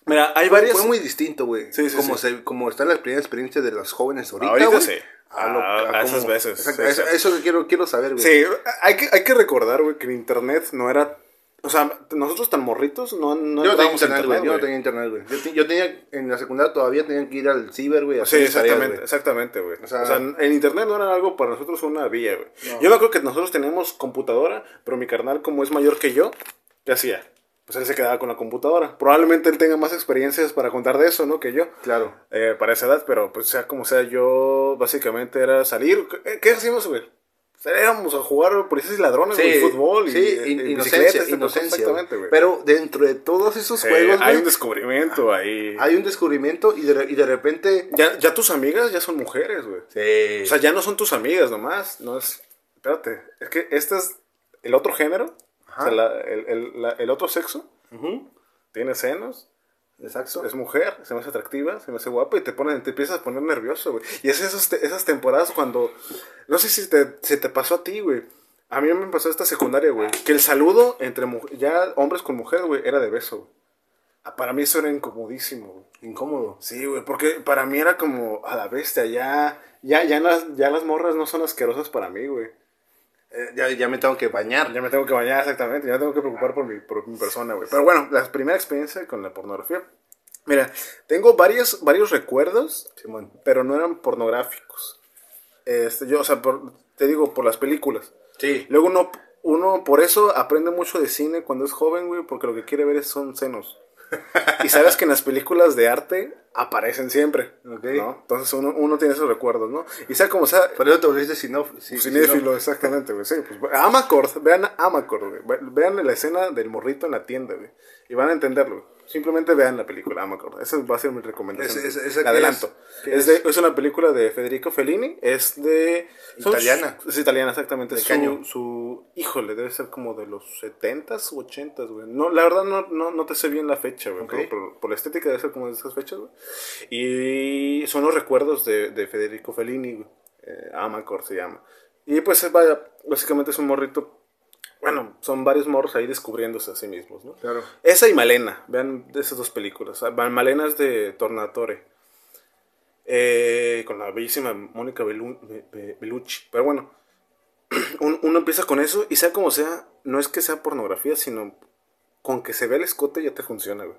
mira, hay fue, varias. fue muy distinto, güey. Sí, sí, como, sí. Se, como están las primeras experiencias de los jóvenes ahorita, Ahorita güey. sí. A, lo- A- a esas cómo- veces, Exacto, sí, eso, que quiero, quiero saber, güey. Sí, hay que, hay que recordar, güey, que el internet no era. O sea, nosotros tan morritos no, no Yo tenía internet, güey. Yo no tenía internet, güey. Yo, te- yo tenía, en la secundaria todavía tenía que ir al ciber, güey. a Sí, hacer tareas, exactamente, güey. exactamente, güey. O O sea- sea, el internet no era algo para nosotros una vía, güey. No. Yo me acuerdo que nosotros teníamos computadora, pero mi carnal, como es mayor que yo, ¿qué hacía? Pues él se quedaba con la computadora. Probabbleblemente él tenga más experiencias para contar de eso, ¿no? Que yo. Claro. eh, para esa edad, pero pues sea como sea, yo básicamente era salir. ¿Qué, qué hacíamos, güey? Salíamos a jugar policías y ladrones, güey, fútbol y, sí, in- y inocencia, este, Exactamente, güey. güey. Pero dentro de todos esos Eh, juegos, hay güey, un descubrimiento ahí. hay un descubrimiento y de, y de repente... Ya, ya tus amigas ya son mujeres, güey. Sí. O sea, ya no son tus amigas nomás. No es. Espérate. Es que este es el otro género. Ajá. O sea, la- el, el- la- el otro sexo. Tiene senos. Exacto. Es mujer. Se me hace atractiva. Se me hace guapa. Y te, ponen, te empiezas a poner nervioso, güey. Y es esos esas temporadas cuando. No sé si te, se te pasó a ti, güey. A mí me pasó esta secundaria, güey. Que el saludo entre ya hombres con mujeres, güey, era de beso, güey. Ah, Para mí eso era incomodísimo, güey. Incómodo. Sí, güey, porque para mí era como a la bestia, ya, ya, ya las, ya las morras no son asquerosas para mí, güey. Eh, ya, ya me tengo que bañar. Ya me tengo que bañar exactamente, ya me tengo que preocupar por mi, por mi persona, güey. Pero bueno, la primera experiencia con la pornografía. Mira, tengo varios, varios recuerdos, Simón. pero no eran pornográficos. Este, yo, o sea, por- te digo, por las películas. Sí. Luego uno, uno por eso aprende mucho de cine cuando es joven, güey, porque lo que quiere ver son senos. <laughs> y sabes que en las películas de arte aparecen siempre. ¿no? Entonces uno, uno tiene esos recuerdos, ¿no? Y sea como sea, Por eso te volviste sinóf- sí, cinéfilo, exactamente, güey, sí. Pues, Amacord, vean Amacord, güey. Vean la escena del morrito en la tienda, güey. Y van a entenderlo. Simplemente vean la película Amacord. Esa va a ser mi recomendación. Adelanto. es- de- es una película de Federico Fellini. Es de... Italiana. Es italiana, exactamente. ¿De su, qué año? Su... Híjole, debe ser como de los 70s u 80s, güey. No, la verdad no, no, no te sé bien la fecha, güey. Pero por, por la estética debe ser como de esas fechas, güey. Y son los recuerdos de, de Federico Fellini. Eh, Amacor se llama. Y pues eh, vaya, básicamente es un morrito. Bueno, son varios morros ahí descubriéndose a sí mismos, ¿no? Claro. Esa y Malena, vean esas dos películas. Ah, Malena es de Tornatore. Eh, con la bellísima Mónica Bellucci. Pero bueno, <clears throat> un- uno empieza con eso y sea como sea, no es que sea pornografía, sino con que se vea el escote ya te funciona, güey.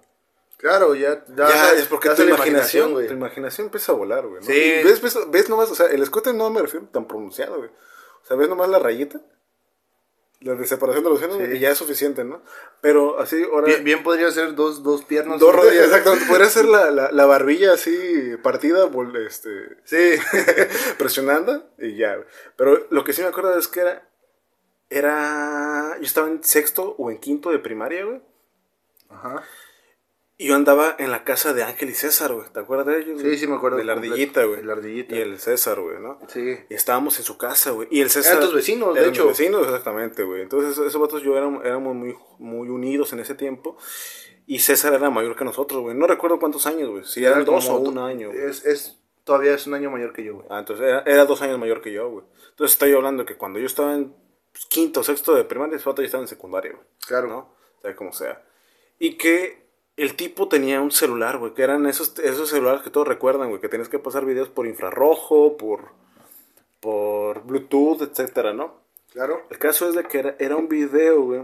Claro, ya. Ya, es porque tu imaginación, güey. tu imaginación empieza a volar, güey. ¿no? Sí. Ves, ves, ves nomás, o sea, el escote no me refiero tan pronunciado, güey. O sea, ves nomás la rayita, la de separación de los Sí. y ya es suficiente, ¿no? Pero así, ahora... Bien, bien podría ser dos, dos piernas. Dos <laughs> rodillas, exactamente. Podría ser la, la, la barbilla así partida, este, Sí. <laughs> presionando y ya. güey. Pero lo que sí me acuerdo es que era, era, yo estaba en sexto o en quinto de primaria, güey. Ajá. Y yo andaba en la casa de Ángel y César, güey. ¿Te acuerdas de ellos? Sí, sí me acuerdo De la ardillita, güey. La ardillita. Y el César, güey, ¿no? Sí. Y estábamos en su casa, güey. Y el César... Eran tus vecinos, de hecho. vecinos, exactamente, güey. Entonces, esos vatos yo éramos, éramos muy, muy unidos en ese tiempo. Y César era mayor que nosotros, güey. No recuerdo cuántos años, güey. Si eran dos o un año. Es, es, todavía es un año mayor que yo, güey. Ah, entonces era, era dos años mayor que yo, güey. Entonces estoy hablando que cuando yo estaba en quinto sexto de primaria, ese vato ya estaba en secundaria, güey. Claro. ¿no? O sea, como sea. Y que el tipo tenía un celular, güey, que eran esos, esos celulares que todos recuerdan, güey, que tenías que pasar videos por infrarrojo, por, por Bluetooth, etcétera, ¿no? Claro. El caso es de que era, era un video, güey,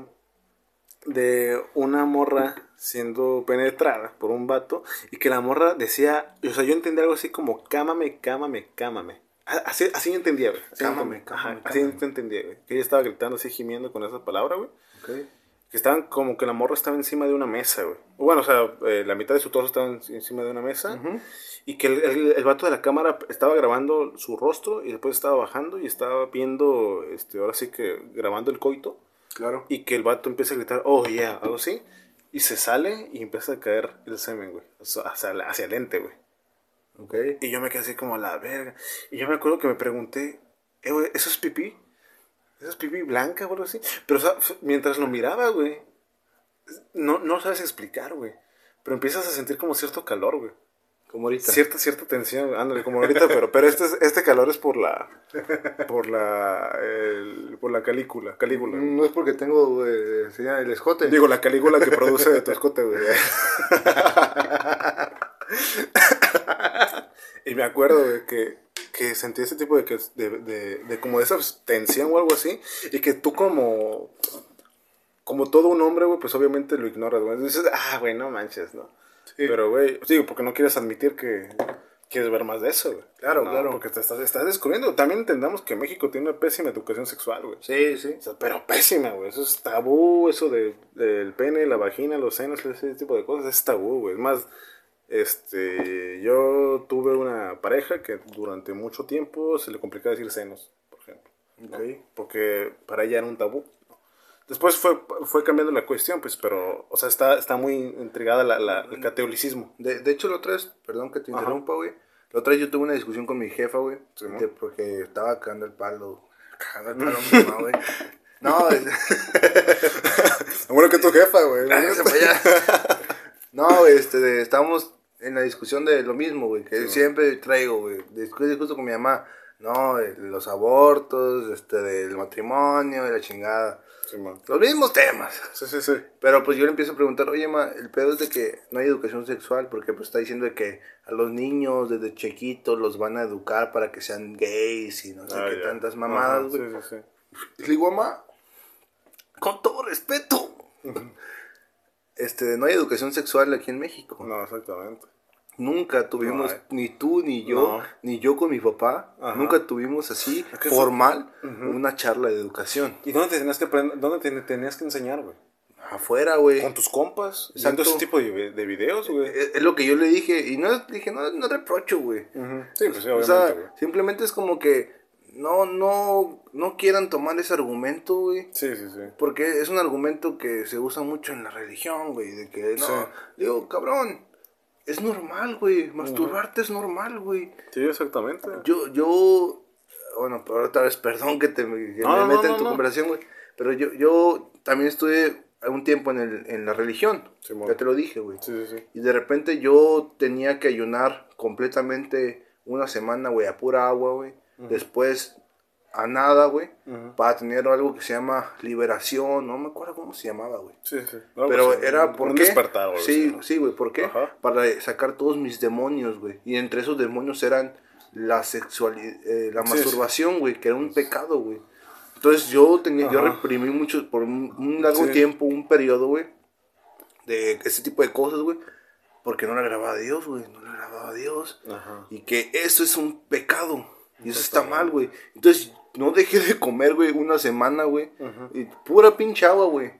de una morra siendo penetrada por un vato y que la morra decía, o sea, yo entendía algo así como cámame, cámame, cámame. Así, así yo entendía, güey. Así Cámame. Ajá, cámame, Así yo entendía, güey. Que ella estaba gritando así, gimiendo con esa palabra, güey. Ok. Que estaban como que la morra estaba encima de una mesa, güey. Bueno, o sea, eh, la mitad de su torso estaba en- encima de una mesa. Y que el, el, el vato de la cámara estaba grabando su rostro y después estaba bajando y estaba viendo, este, ahora sí que grabando el coito. Claro. Y que el vato empieza a gritar, oh yeah, algo así. Y se sale y empieza a caer el semen, güey. O sea, hacia, hacia el ente, güey. Ok. Y yo me quedé así como a la verga. Y yo me acuerdo que me pregunté, eh, güey, ¿eso es pipí? ¿Eso es pipí blanca o algo así? Pero o sea, mientras lo miraba, güey, no, no sabes explicar, güey. Pero empiezas a sentir como cierto calor, güey. Como ahorita. Cierta, cierta tensión, ándale, como ahorita, pero, pero este, es- este calor es por la, por la, el- por la calícula, calígula. No es porque tengo eh, el escote. Digo, la calígula que produce de tu escote, güey. <laughs> <laughs> y me acuerdo, güey, que, que sentí ese tipo de, que, de, de, de como de esa tensión o algo así. Y que tú como, como todo un hombre, güey, pues obviamente lo ignoras, güey. Dices, ah, güey, no manches, ¿no? Pero, güey, digo, porque no quieres admitir que quieres ver más de eso, güey. Claro, No, claro. Porque te estás, estás descubriendo. También entendamos que México tiene una pésima educación sexual, güey. Sí, sí. O sea, pero pésima, güey. Eso es tabú, eso de, del pene, la vagina, los senos, ese tipo de cosas. Es tabú, güey. Es más, este, yo tuve una pareja que durante mucho tiempo se le complicaba decir senos, por ejemplo. ¿no? Porque para ella era un tabú. Después fue, fue cambiando la cuestión, pues, pero, o sea, está, está muy intrigada la, la- el catolicismo. De, de hecho, la otra vez, perdón que te interrumpa, güey. La otra vez yo tuve una discusión con mi jefa, güey. Sí, ¿no? porque estaba cagando el palo. Cagando el palo, mi mamá, güey. No, <laughs> es- Bueno, que tu jefa, güey. <laughs> Allá. No, este, estábamos en la discusión de lo mismo, güey, que siempre traigo, güey. Discuto justo con mi mamá. No, de los abortos, este, del matrimonio, de la chingada. Sí. Los mismos temas. sí, sí, sí. Pero pues yo le empiezo a preguntar, oye, ma, el pedo es de que no hay educación sexual, porque pues está diciendo de que a los niños desde chiquitos los van a educar para que sean gays y no sé Ah, qué ya. tantas mamadas, güey. Sí, sí, sí. Le digo, mamá, con todo respeto, este, no hay educación sexual aquí en México. No, exactamente. Nunca tuvimos, No, eh. ni tú ni yo, No. ni yo con mi papá, Ajá. nunca tuvimos así, que formal, una charla de educación. ¿Y dónde te tenías que aprender, dónde te tenías que enseñar, güey? Afuera, güey. Con tus compas, Exacto. ese tipo de, de videos, güey. Es, es lo que yo le dije, y no dije, no, no reprocho, güey. Sí, pues sí, O obviamente, sea, güey. simplemente es como que no, no, no quieran tomar ese argumento, güey. Sí, sí, sí. Porque es un argumento que se usa mucho en la religión, güey. De que, no, Sí. digo, cabrón, es normal, güey. Masturbarte es normal, güey. Sí, exactamente. Yo, yo, bueno, pero otra vez, perdón que te que No, me meta no, en tu conversación, güey. Pero yo, yo también estuve un tiempo en, el, en la religión. Simón. ya te lo dije, güey. Sí, sí, sí. Y de repente yo tenía que ayunar completamente una semana, güey, a pura agua, güey. Después a nada, güey. Para tener algo que se llama liberación. No me acuerdo cómo se llamaba, güey. Sí, sí. No, Pero pues, era un- por un qué? despertar, güey, Sí, ¿no? sí, güey, ¿por qué? Ajá. Para sacar todos mis demonios, güey. Y entre esos demonios eran la sexualidad, la Sí, masturbación, güey, que era un pecado, güey. Entonces yo tenía, yo reprimí mucho por un, un largo Sí. tiempo, un periodo, güey, de ese tipo de cosas, güey. Porque no le agradaba a Dios, güey. No le agradaba a Dios. Ajá. Y que eso es un pecado. Y eso está mal, güey. Entonces no dejé de comer, güey, una semana, güey. Y pura pinche agua, güey.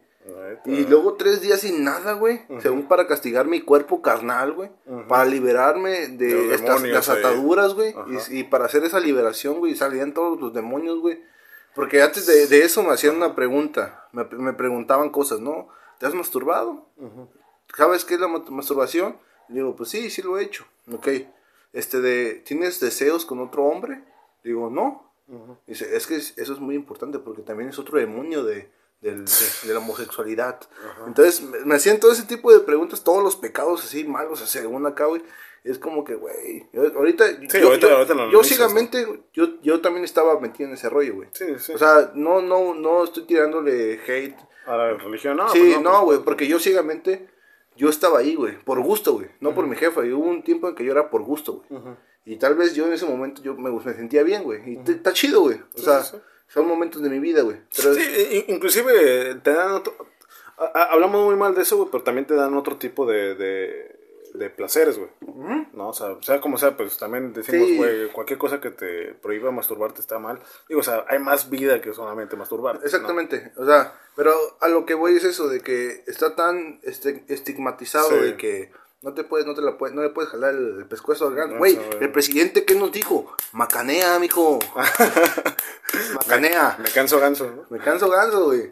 Y luego tres días sin nada, güey. Según para castigar mi cuerpo carnal, güey. Para liberarme de, estas demonios las ataduras, güey. Y, y para hacer esa liberación, güey. Salían todos los demonios, güey. Porque antes de, de eso me hacían una pregunta. Me, me preguntaban cosas, ¿no? ¿Te has masturbado? ¿Sabes qué es la ma- masturbación? Le digo, pues sí, sí lo he hecho. Ok. Este de, ¿tienes deseos con otro hombre? Digo, no. Dice, es que es- eso es muy importante porque también es otro demonio de, del- de, de la homosexualidad. Entonces me, me hacían todo ese tipo de preguntas, todos los pecados así malos, así, según acá, güey. Es como que, güey, ahorita, Sí, yo, ahorita- yo- ahorita lo yo ciegamente, yo, yo también estaba metido en ese rollo, güey. Sí, sí. O sea, no, no, no estoy tirándole hate. a la religión, no. sí, pues no, pues, güey, porque yo ciegamente, yo estaba ahí, güey, por gusto, güey, no por mi jefa. Y hubo un tiempo en que yo era por gusto, güey. Y tal vez yo en ese momento yo me, me sentía bien, güey. Y está chido, güey. O Sí, sea, sí, son momentos de mi vida, güey. Pero Sí, inclusive te dan otro... hablamos muy mal de eso, güey, pero también te dan otro tipo de, de, de placeres, güey. No, o sea, sea como sea, pues también decimos, Sí. güey, cualquier cosa que te prohíba masturbarte está mal. Digo, o sea, hay más vida que solamente masturbarte. ¿no? Exactamente, o sea, pero a lo que voy es eso, de que está tan este, estigmatizado Sí. de que no te puedes, no te la puedes, no le puedes jalar el, el pescuezo al No, grano. Güey, el presidente, ¿qué nos dijo? Macanea, mijo. <laughs> Macanea. Me canso ganso, ¿no? Me canso ganso, güey.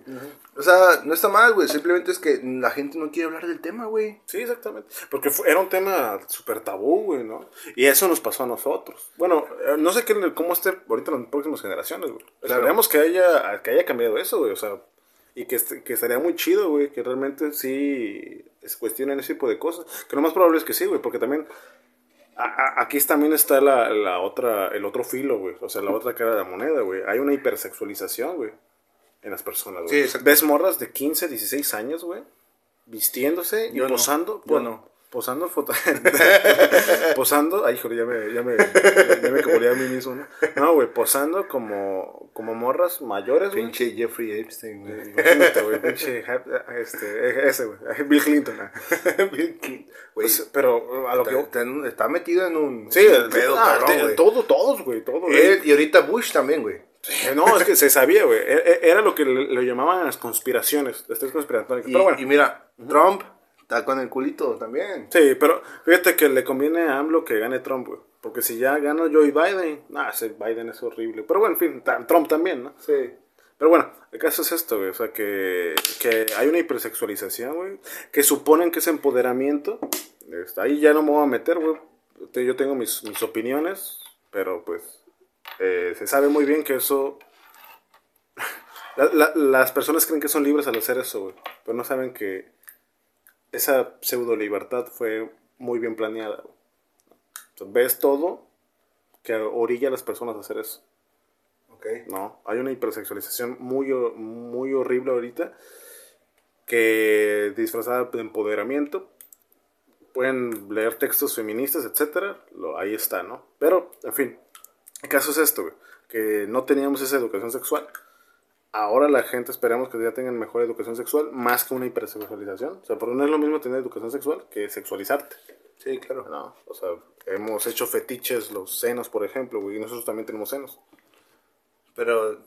O sea, no está mal, güey. Simplemente es que la gente no quiere hablar del tema, güey. Sí, exactamente. Porque fue- era un tema súper tabú, güey, ¿no? Y eso nos pasó a nosotros. Bueno, eh, no sé qué, cómo esté ahorita en las próximas generaciones, güey. Claro. Esperemos que haya, que haya cambiado eso, güey, o sea, y que, que estaría muy chido, güey, que realmente sí se cuestionen ese tipo de cosas. Que lo más probable es que sí, güey, porque también a- a- aquí también está la, la otra, el otro filo, güey, o sea, la otra cara de la moneda, güey. Hay una hipersexualización, güey, en las personas, Sí, güey. exacto. Ves morras de 15, 16 años, güey, vistiéndose y Yo no. posando. Yo no. Posando foto. <laughs> posando. Ay, joder, ya me, ya me, ya me a mí mismo, ¿no? No, güey, posando como, como morras mayores, güey. Pinche Jeffrey Epstein, güey. Pinche, este, ese, güey, Bill Clinton, ah. <laughs> Güey, Pues, pero a lo que... está, está- metido en un Sí, en el- pedo, ah, cabrón, te- güey. todo, todos, güey, todo. Él, y ahorita Bush también, güey. No, es que se sabía, güey. E- e- Era lo que le, le llamaban las conspiraciones, las tres conspiratorias. Pero bueno, y mira, Trump está con el culito también. sí, pero fíjate que le conviene a AMLO que gane Trump, güey. Porque si ya gana Joe Biden, nah, ese Biden es horrible. Pero bueno, en fin, Trump también, ¿no? Sí. Pero bueno, el caso es esto, güey. O sea, que, que hay una hipersexualización, güey. Que suponen que es empoderamiento. Este, ahí ya no me voy a meter, güey. Yo tengo mis, mis opiniones, pero pues eh, se sabe muy bien que eso... <laughs> La- la- las personas creen que son libres al hacer eso, güey. Pero no saben que esa pseudo libertad fue muy bien planeada. güey. O sea, ves todo que orilla a las personas a hacer eso. No, hay una hipersexualización muy, muy horrible ahorita que disfrazada de empoderamiento. Pueden leer textos feministas, etcétera. Lo, ahí está, ¿no? Pero, en fin, el caso es esto, que no teníamos esa educación sexual. Ahora la gente esperamos que ya tengan mejor educación sexual, más que una hipersexualización. O sea, porque no es lo mismo tener educación sexual que sexualizarte. Sí, claro. No, o sea, hemos hecho fetiches, los senos, por ejemplo, güey, y nosotros también tenemos senos. Pero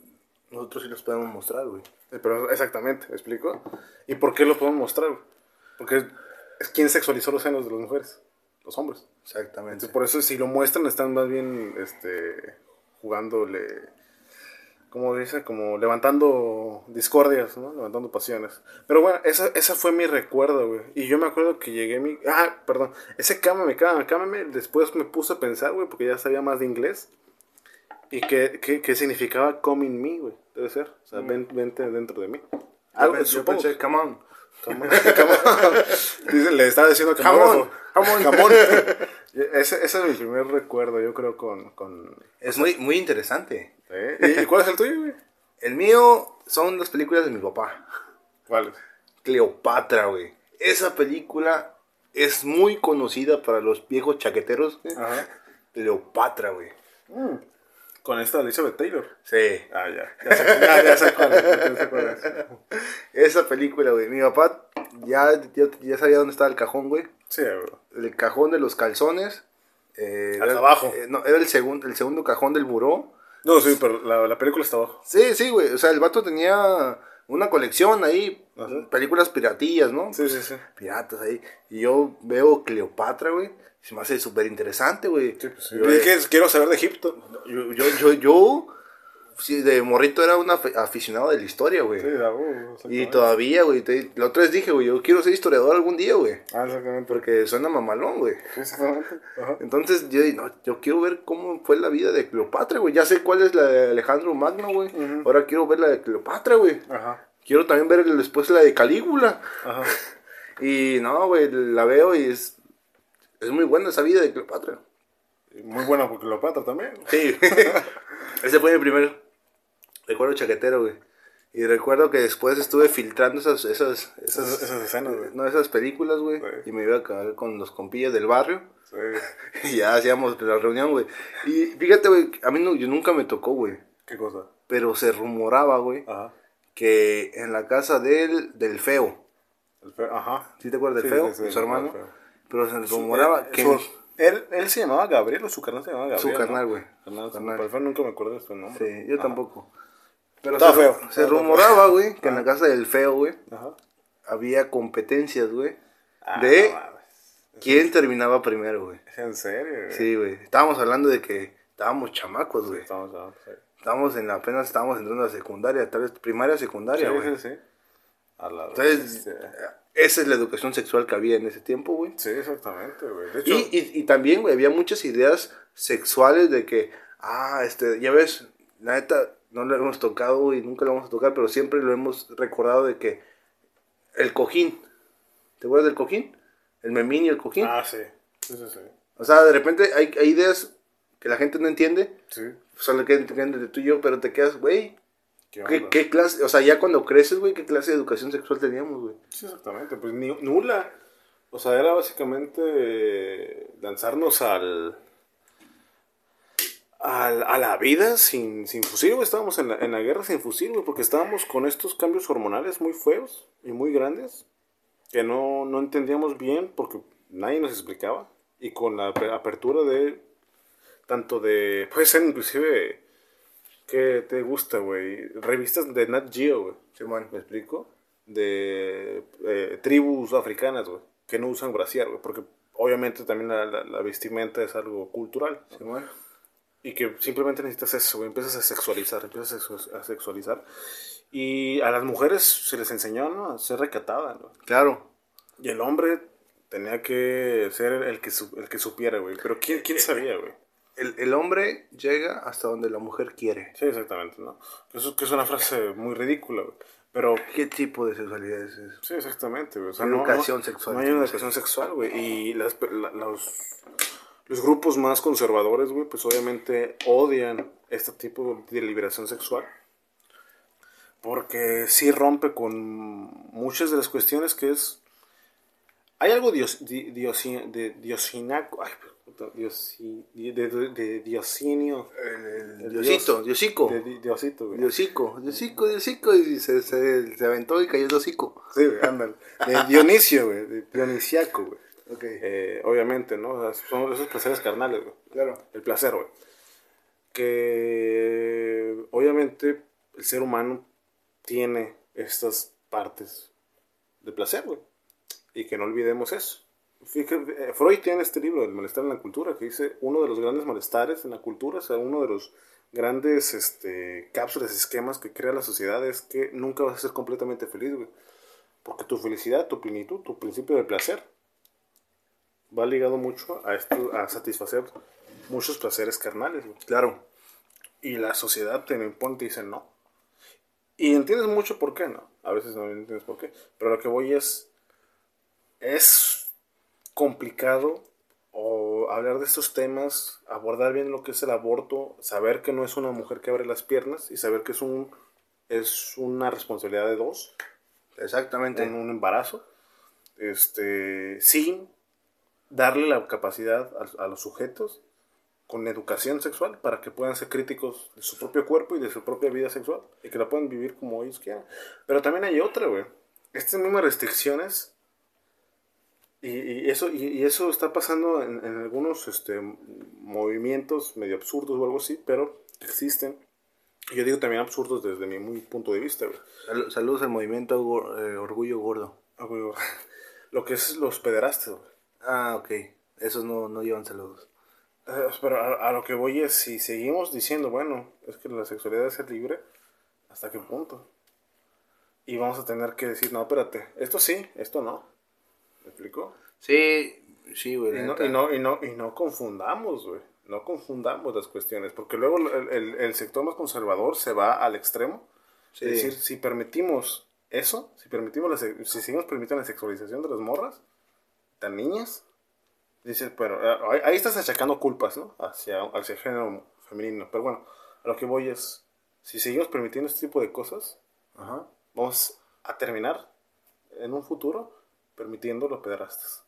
nosotros sí los podemos mostrar, güey. Eh, Pero exactamente, ¿me explico? ¿Y por qué lo podemos mostrar? güey? Porque es quien sexualizó los senos de las mujeres, los hombres. Exactamente. Entonces, por eso si lo muestran están más bien este jugándole como dice, como levantando discordias, ¿no? Levantando pasiones. Pero bueno, esa, esa fue mi recuerdo, güey. Y yo me acuerdo que llegué a mi... Ah, perdón. Ese cámame, cámame, cámame. Después me puse a pensar, güey, porque ya sabía más de inglés. Y que, que, que significaba come in me, güey. Debe ser. O sea, ven- vente dentro de mí. Algo, yo pensé, come on. Come on. <laughs> Dice, le estaba diciendo Come Come on. ese, ese es mi primer recuerdo, yo creo, con... con Es muy, muy interesante. ¿eh? ¿Y, cuál es el tuyo, güey? El mío son las películas de mi papá. ¿Cuál? Cleopatra, güey. Esa película es muy conocida para los viejos chaqueteros. Ajá. Cleopatra, güey. Con esta Elizabeth Taylor. Sí. Ah, ya. Ya sé, ya, ya sé cuál es, ya sé cuál es. <laughs> Esa película, güey. Mi papá ya, ya, ya sabía dónde estaba el cajón, güey. Sí, bro. El cajón de los calzones. eh, Hasta era- abajo. eh, no, era el segundo, el segundo cajón del buró. No, sí, pero la, la película está abajo. Sí, sí, güey. O sea, el vato tenía una colección ahí. Ajá. Películas piratillas, ¿no? Sí, sí, sí. Piratas ahí. Y yo veo Cleopatra, güey. Se me hace súper interesante, güey. Sí, pues, Yo, yo eh, dije, quiero saber de Egipto. yo, yo, yo, yo, sí, de morrito era un afi- aficionado de la historia, güey. Sí, ah, uh, y todavía, güey. te- La otra vez dije, güey, yo quiero ser historiador algún día, güey. Ah, exactamente. Porque suena mamalón, güey. <laughs> Exactamente. Ajá. Entonces, yo, no, yo quiero ver cómo fue la vida de Cleopatra, güey. Ya sé cuál es la de Alejandro Magno, güey. Ahora quiero ver la de Cleopatra, güey. Ajá. Quiero también ver después la de Calígula. Ajá. <laughs> Y no, güey, la veo y es, es muy buena esa vida de Cleopatra. Muy buena porque Cleopatra también. Sí. <laughs> Ese fue mi primer recuerdo chaquetero, güey. Y recuerdo que después estuve filtrando esas, esas, Esas, esas, esas escenas, güey. no, esas películas, güey. Sí. Y me iba a quedar con los compillas del barrio. Sí. <laughs> Y ya hacíamos la reunión, güey. Y fíjate, güey, a mí no, yo nunca me tocó, güey. ¿Qué cosa? Pero se rumoraba, güey, Ajá. que en la casa del, del feo, El fe- Ajá. ¿sí te acuerdas del Sí, feo? sí, su hermano. feo. Pero se rumoraba Eh, que... su- él, él se llamaba Gabriel o su carnal se llamaba Su Gabriel. carnal, ¿no? güey. Carnal, Su carnal. por favor, nunca me acuerdo de su nombre. Sí, yo Ajá. tampoco. Pero Estaba se, feo. se Estaba rumoraba, güey, que en la casa del feo, güey, Ajá. había competencias, güey, Ah, de no quién terminaba primero, güey. ¿Es en serio? güey? Sí, güey. Estábamos hablando de que estábamos chamacos, güey. Sí. Estábamos en la, apenas estábamos entrando a la secundaria, tal vez primaria, secundaria, Sí, güey. sí, sí. A la Entonces, bestia. esa es la educación sexual que había en ese tiempo, güey. Sí, exactamente, güey. De hecho, Y, y, y también, güey, había muchas ideas sexuales de que, ah, este, ya ves, la neta, no lo hemos tocado y nunca lo vamos a tocar, pero siempre lo hemos recordado de que el cojín, ¿te acuerdas del cojín? El memín y el cojín. Ah, sí. Sí, sí, sí. O sea, de repente hay, hay ideas que la gente no entiende, Sí. solo que entienden de tú y yo, pero te quedas, güey, ¿Qué ¿qué, qué clase, o sea, ya cuando creces, güey, qué clase de educación sexual teníamos, güey? Sí, exactamente. Pues ni, nula. O sea, era básicamente eh, lanzarnos al, al- a la vida sin, sin fusil, güey. Estábamos en la, en la guerra sin fusil, güey, porque estábamos con estos cambios hormonales muy feos y muy grandes que no, no entendíamos bien porque nadie nos explicaba. Y con la ape- apertura de tanto de, puede ser inclusive, que te gusta, güey? Revistas de Nat Geo, güey. Simón. ¿Me explico? De eh, tribus africanas, güey, que no usan brasier, güey, porque obviamente también la, la- la vestimenta es algo cultural. ¿no? Simón. Y que simplemente necesitas eso, güey, empiezas a sexualizar, empiezas a sexu- a sexualizar. Y a las mujeres se les enseñó, ¿no? A ser recatada, ¿no? Claro. Y el hombre tenía que ser el que, su- el que supiera, güey. Pero ¿quién, quién sabía, güey? El, el hombre llega hasta donde la mujer quiere. Sí, exactamente, ¿no? Eso que es una frase muy ridícula, güey. Pero ¿Qué tipo de sexualidad es eso? Sí, exactamente, güey. O sea, Educación no, sexual, No hay una educación sexual, güey. Y las, la- los, los grupos más conservadores, güey, pues obviamente odian este tipo de liberación sexual. Porque sí rompe con muchas de las cuestiones que es... Hay algo dios, di- diosi- de diosinaco... Ay, diosi- de, de- de diosinio... El, El Diosito, dios- Diosico. De, di- diosito, güey. Diosico, Diosico, Diosico. Y se, se, se aventó y cayó el Diosico. Sí, güey, ándale. De Dionisio, güey. De Dionisiaco, güey. Eh, obviamente, ¿no? O sea, son esos placeres carnales, güey. Claro. El placer, güey. Que obviamente el ser humano tiene estas partes de placer, güey. Y que no olvidemos eso. Fíjate, eh, Freud tiene este libro, El malestar en la cultura, que dice uno de los grandes malestares en la cultura, o sea, uno de los grandes este, cápsulas, esquemas que crea la sociedad es que nunca vas a ser completamente feliz, güey. Porque tu felicidad, tu plenitud, tu principio de placer va ligado mucho a esto, a satisfacer muchos placeres carnales, güey. Claro. Y la sociedad te lo impone y te dice no. Y entiendes mucho por qué, ¿no? A veces no entiendes por qué. Pero lo que voy es. Es complicado o hablar de estos temas, abordar bien lo que es el aborto, saber que no es una mujer que abre las piernas y saber que es un es una responsabilidad de dos Exactamente. en un embarazo, este, sin darle la capacidad a, a los sujetos con educación sexual para que puedan ser críticos de su propio cuerpo y de su propia vida sexual y que la puedan vivir como ellos quieran. Pero también hay otra, güey. Estas mismas restricciones y, y eso, y, y eso está pasando en, en algunos este, movimientos medio absurdos o algo así, pero existen. Yo digo también absurdos desde mi muy punto de vista, güey. Sal- saludos al movimiento eh, Orgullo Gordo. Ah. <laughs> Lo que es los pederastas, güey. Ah, ok. Esos no, no llevan saludos. Eh, Pero a, a lo que voy es, si seguimos diciendo, bueno, es que la sexualidad ser libre, ¿hasta qué punto? Y vamos a tener que decir, no, espérate, esto sí, esto no. ¿Me explico? Sí, sí, güey. Y no, y no, y no, y no confundamos, güey. No confundamos las cuestiones, porque luego el, el- el sector más conservador se va al extremo. Sí. Es decir, si permitimos eso, si permitimos la, si seguimos permitiendo la sexualización de las morras, tan niñas, dices, pero eh, ahí, ahí estás achacando culpas, ¿no? Hacia, hacia el género femenino. Pero bueno, a lo que voy es, si seguimos permitiendo este tipo de cosas, Ajá. vamos a terminar en un futuro permitiendo los pederastas.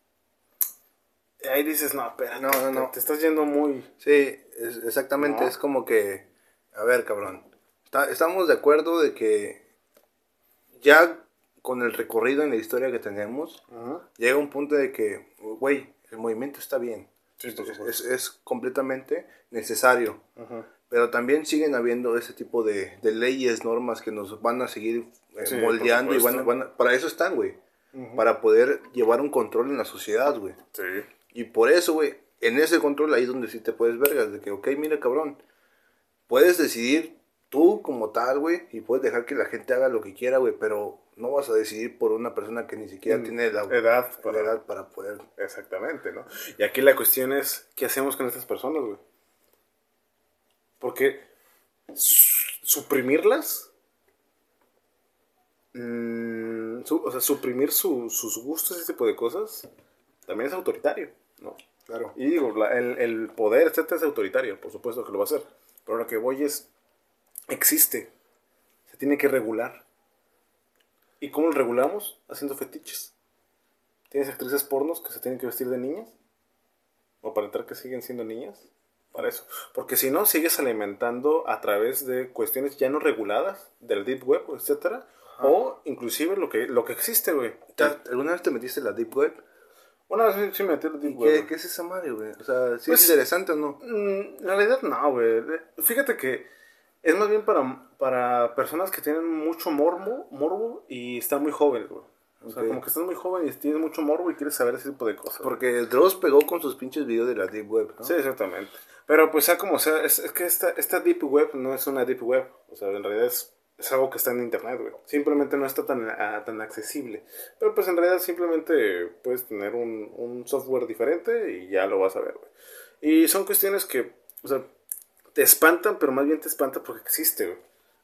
Y ahí dices, no, espera, No, no, no. Te, te estás yendo muy... Sí, es- exactamente. No. Es como que, a ver, cabrón. Está- estamos de acuerdo de que ya con el recorrido en la historia que tenemos, Ajá. llega un punto de que, güey, el movimiento está bien. Sí, es, es- completamente necesario. Ajá. Pero también siguen habiendo ese tipo de, de leyes, normas que nos van a seguir eh, Sí, moldeando y van, van a- para eso están, güey. Ujú. Para poder llevar un control en la sociedad, güey. Sí. Y por eso, güey, en ese control ahí es donde sí te puedes vergas. De que, ok, mira, cabrón, puedes decidir tú como tal, güey, y puedes dejar que la gente haga lo que quiera, güey, pero no vas a decidir por una persona que ni siquiera Mm, tiene la edad la para- edad para poder. Exactamente, ¿no? Y aquí la cuestión es, ¿qué hacemos con estas personas, güey? Porque su- suprimirlas, mm, su- o sea, suprimir su- sus gustos, ese tipo de cosas, también es autoritario, ¿no? Claro. Y digo, la- el, el poder, etcétera, es autoritario, por supuesto que lo va a hacer. Pero lo que voy es, existe, se tiene que regular. ¿Y cómo lo regulamos? Haciendo fetiches. ¿Tienes actrices pornos que se tienen que vestir de niñas? ¿O aparentar que siguen siendo niñas? Para eso. Porque si no, sigues alimentando a través de cuestiones ya no reguladas, del deep web, etcétera, o inclusive lo que, lo que existe, güey. ¿Te- ¿Alguna vez te metiste en la Deep Web? Una vez sí, me metí en ¿Y deep web. qué, es esa madre, güey? O sea, ¿sí Pues- es interesante o no? Mm, En realidad no, güey. Fíjate que es más bien para, para personas que tienen mucho morbo, morbo y están muy jóvenes, güey. O sea, como que estás muy joven y tienes mucho morbo y quieres saber ese tipo de cosas. Porque Dross pegó con sus pinches videos de la Deep Web, ¿no? Sí, exactamente. Pero pues sea como sea, es, es que esta, esta deep web no es una deep web. O sea, en realidad es, es algo que está en internet, güey. Simplemente no está tan, ah, tan accesible. Pero pues en realidad simplemente puedes tener un, un software diferente y ya lo vas a ver, güey. Y son cuestiones que, o sea, te espantan, pero más bien te espantan porque existe, güey.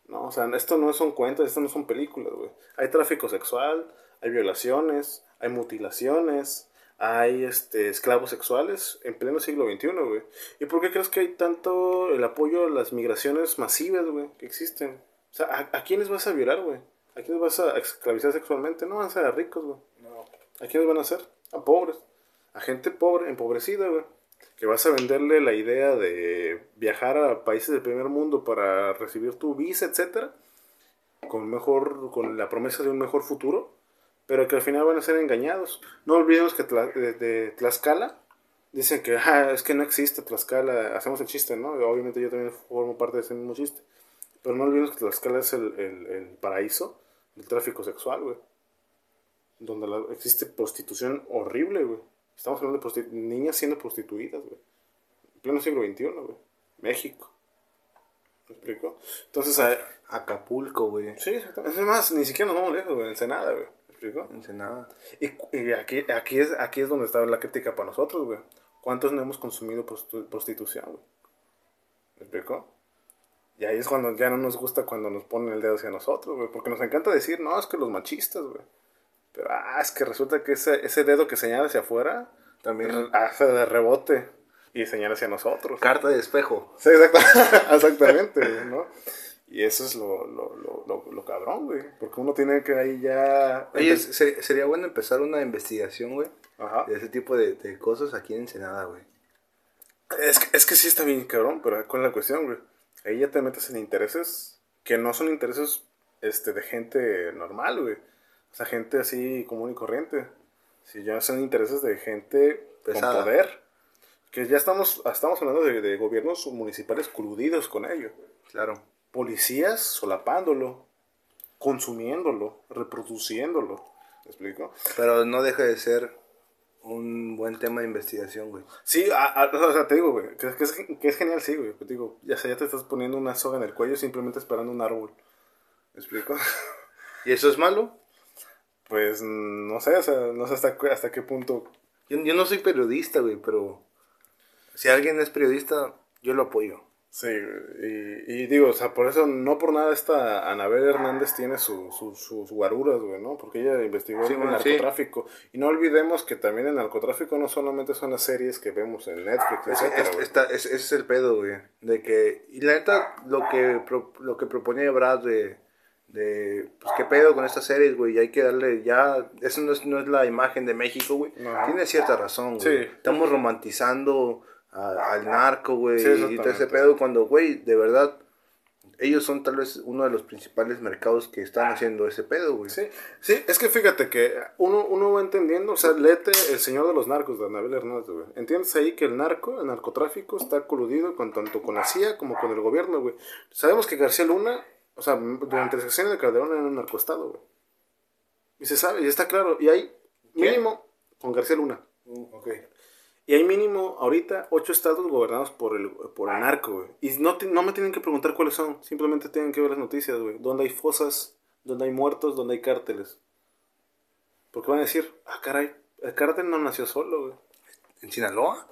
No, o sea, esto no son cuentos, esto no son películas, güey. Hay tráfico sexual, hay violaciones, hay mutilaciones, hay este, esclavos sexuales en pleno siglo XXI, güey. ¿Y por qué crees que hay tanto el apoyo a las migraciones masivas, güey, que existen? O sea, ¿a, a quiénes vas a violar, güey? ¿A quiénes vas a esclavizar sexualmente? No van a ser a ricos, güey. ¿A quiénes van a ser? A pobres. A gente pobre, empobrecida, güey. Que vas a venderle la idea de viajar a países del primer mundo para recibir tu visa, etcétera. Con mejor, con la promesa de un mejor futuro. Pero que al final van a ser engañados. No olvidemos que Tla- de, Tlaxcala dicen que "Ah, es que no existe Tlaxcala. Hacemos el chiste, ¿no? Obviamente yo también formo parte de ese mismo chiste. Pero no olvidemos que Tlaxcala es el, el, el paraíso del tráfico sexual, güey. Donde la- existe prostitución horrible, güey. Estamos hablando de niñas siendo prostituidas, güey. En pleno siglo XXI, güey. México. ¿Me explico? Entonces, a- Acapulco, güey. sí, exactamente. es más, ni siquiera nos vamos lejos, güey. Ensenada, güey. ¿Me explico? Ensenada. Y, y aquí, aquí, es, aquí es donde está la crítica para nosotros, güey. ¿Cuántos no hemos consumido prostitu- prostitución, güey? ¿Me explico? Y ahí es cuando ya no nos gusta cuando nos ponen el dedo hacia nosotros, güey. Porque nos encanta decir, no, es que los machistas, güey. Pero, ah, es que resulta que ese, ese dedo que señala hacia afuera También. hace de rebote y señala hacia nosotros. Carta de espejo. Sí, exacta- <laughs> exactamente, ¿no? Y eso es lo, lo, lo, lo, lo cabrón, güey. Porque uno tiene que ahí ya... Oye, ser- sería bueno empezar una investigación, güey, Ajá. de ese tipo de, de cosas aquí en Ensenada, güey. Es que, es que sí está bien cabrón, pero ¿cuál es la cuestión, güey? Ahí ya te metes en intereses que no son intereses este, de gente normal, güey. O sea, gente así común y corriente. Si ya son intereses de gente Pesada. con poder. Que ya estamos, estamos hablando de, de gobiernos municipales coludidos con ello. Claro. Policías solapándolo, consumiéndolo, reproduciéndolo. ¿Me explico? Pero no deja de ser un buen tema de investigación, güey. Sí, a- a- o sea, te digo, güey, que, que es, que es genial, sí, güey. Te digo, ya, sea, ya te estás poniendo una soga en el cuello simplemente esperando un árbol. ¿Me explico? ¿Y eso es malo? Pues no sé, o sea, no sé hasta, qué- hasta qué punto. Yo, yo no soy periodista, güey, pero si alguien es periodista, yo lo apoyo. Sí, y, y digo, o sea, por eso, no por nada esta Anabel Hernández tiene su, su- sus guaruras, güey, ¿no? Porque ella investigó Sí, el sí. narcotráfico. Y no olvidemos que también el narcotráfico no solamente son las series que vemos en Netflix, Es- etcétera, es- güey. esta- es- ese es el pedo, güey. De que, y la neta, lo que, pro- lo que proponía Brad de, de, pues, qué pedo con estas series, güey, y hay que darle ya, eso no es, no es la imagen de México, güey. Tiene cierta razón, güey. Sí. Estamos romantizando a- al narco, güey, Sí, y todo ese pedo cuando, güey, de verdad, ellos son tal vez uno de los principales mercados que están haciendo ese pedo, güey. Sí, sí, es que fíjate que uno, uno va entendiendo, o sea, léete El Señor de los Narcos de Anabel Hernández, güey. Entiendes ahí que el narco, el narcotráfico está coludido con tanto con la CIA como con el gobierno, güey. Sabemos que García Luna, o sea, durante el sexenio de Calderón era un narcoestado, güey. Y se sabe, y está claro, y hay mínimo con García Luna. Ok. Y hay mínimo ahorita ocho estados gobernados por el, por el narco, güey. Y no, te- no me tienen que preguntar cuáles son, simplemente tienen que ver las noticias, güey. Donde hay fosas, donde hay muertos, donde hay cárteles. Porque van a decir, ah, caray, el cártel no nació solo, güey. ¿En Sinaloa?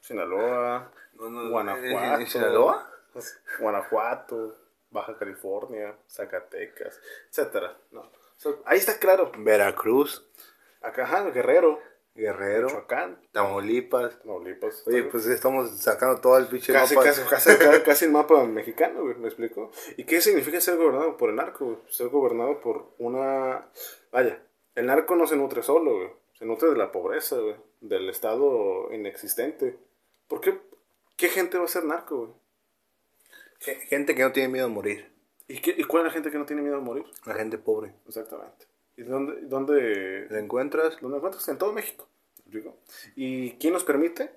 Sinaloa, No, no, Guanajuato. ¿En, en Sinaloa? Guanajuato, Baja California, Zacatecas, etcétera. No. O sea, ahí está claro. Veracruz, Acá, ajá, Guerrero, Guerrero, Michoacán, Tamaulipas. Tamaulipas. Oye, pues estamos sacando todo el pinche Casi, mapa. casi, casi, casi, casi el mapa mexicano, güey, ¿me explico? ¿Y qué significa ser gobernado por el narco, güey? Ser gobernado por una... Vaya, el narco no se nutre solo, güey. Se nutre de la pobreza, güey. Del estado inexistente. ¿Por qué? ¿Qué gente va a ser narco, güey? Ge- Gente que no tiene miedo a morir. ¿Y, qué, ¿Y cuál es la gente que no tiene miedo a morir? La gente pobre. Exactamente. ¿Y dónde, dónde, ¿Te encuentras? dónde encuentras? En todo México. ¿me explico? ¿Y quién nos permite?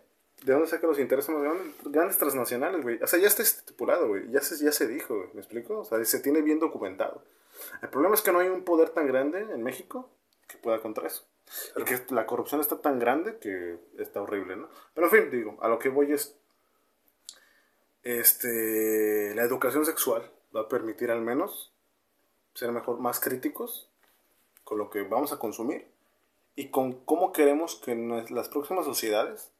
¿De dónde sacan los intereses más grandes? Grandes transnacionales, güey. O sea, ya está estipulado, güey. Ya se, ya se dijo, güey. ¿Me explico? O sea, se tiene bien documentado. El problema es que no hay un poder tan grande en México que pueda contra eso. Y que la corrupción está tan grande que está horrible, ¿no? Pero en fin, digo, a lo que voy es. Este. La educación sexual va a permitir al menos ser mejor, más críticos con lo que vamos a consumir y con cómo queremos que las próximas sociedades,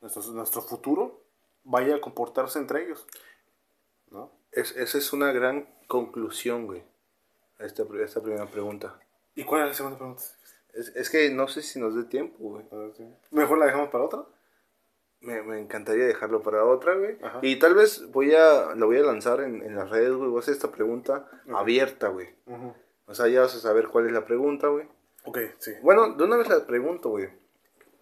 nuestro, nuestro futuro, vaya a comportarse entre ellos. ¿No? Es, esa es una gran conclusión, güey. A esta, esta primera pregunta. ¿Y cuál es la segunda pregunta? Es, es que no sé si nos dé tiempo, güey. Mejor la dejamos para otra. Me, me encantaría dejarlo para otra, güey. Ajá. Y tal vez voy a, la voy a lanzar en, en las redes, güey. Voy a hacer esta pregunta abierta, güey. O sea, ya vas a saber cuál es la pregunta, güey. Ok, sí. Bueno, de una vez la pregunto, güey.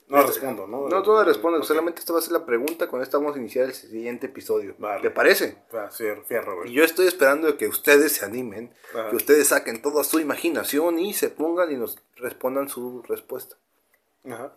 No respondo, ¿no? No, tú no respondes, Ok. solamente esta va a ser la pregunta con esta vamos a iniciar el siguiente episodio. Vale. ¿Te parece? Ah, sí, fierro, Y güey. yo estoy esperando que ustedes se animen, Ajá. que ustedes saquen toda su imaginación y se pongan y nos respondan su respuesta. Ajá.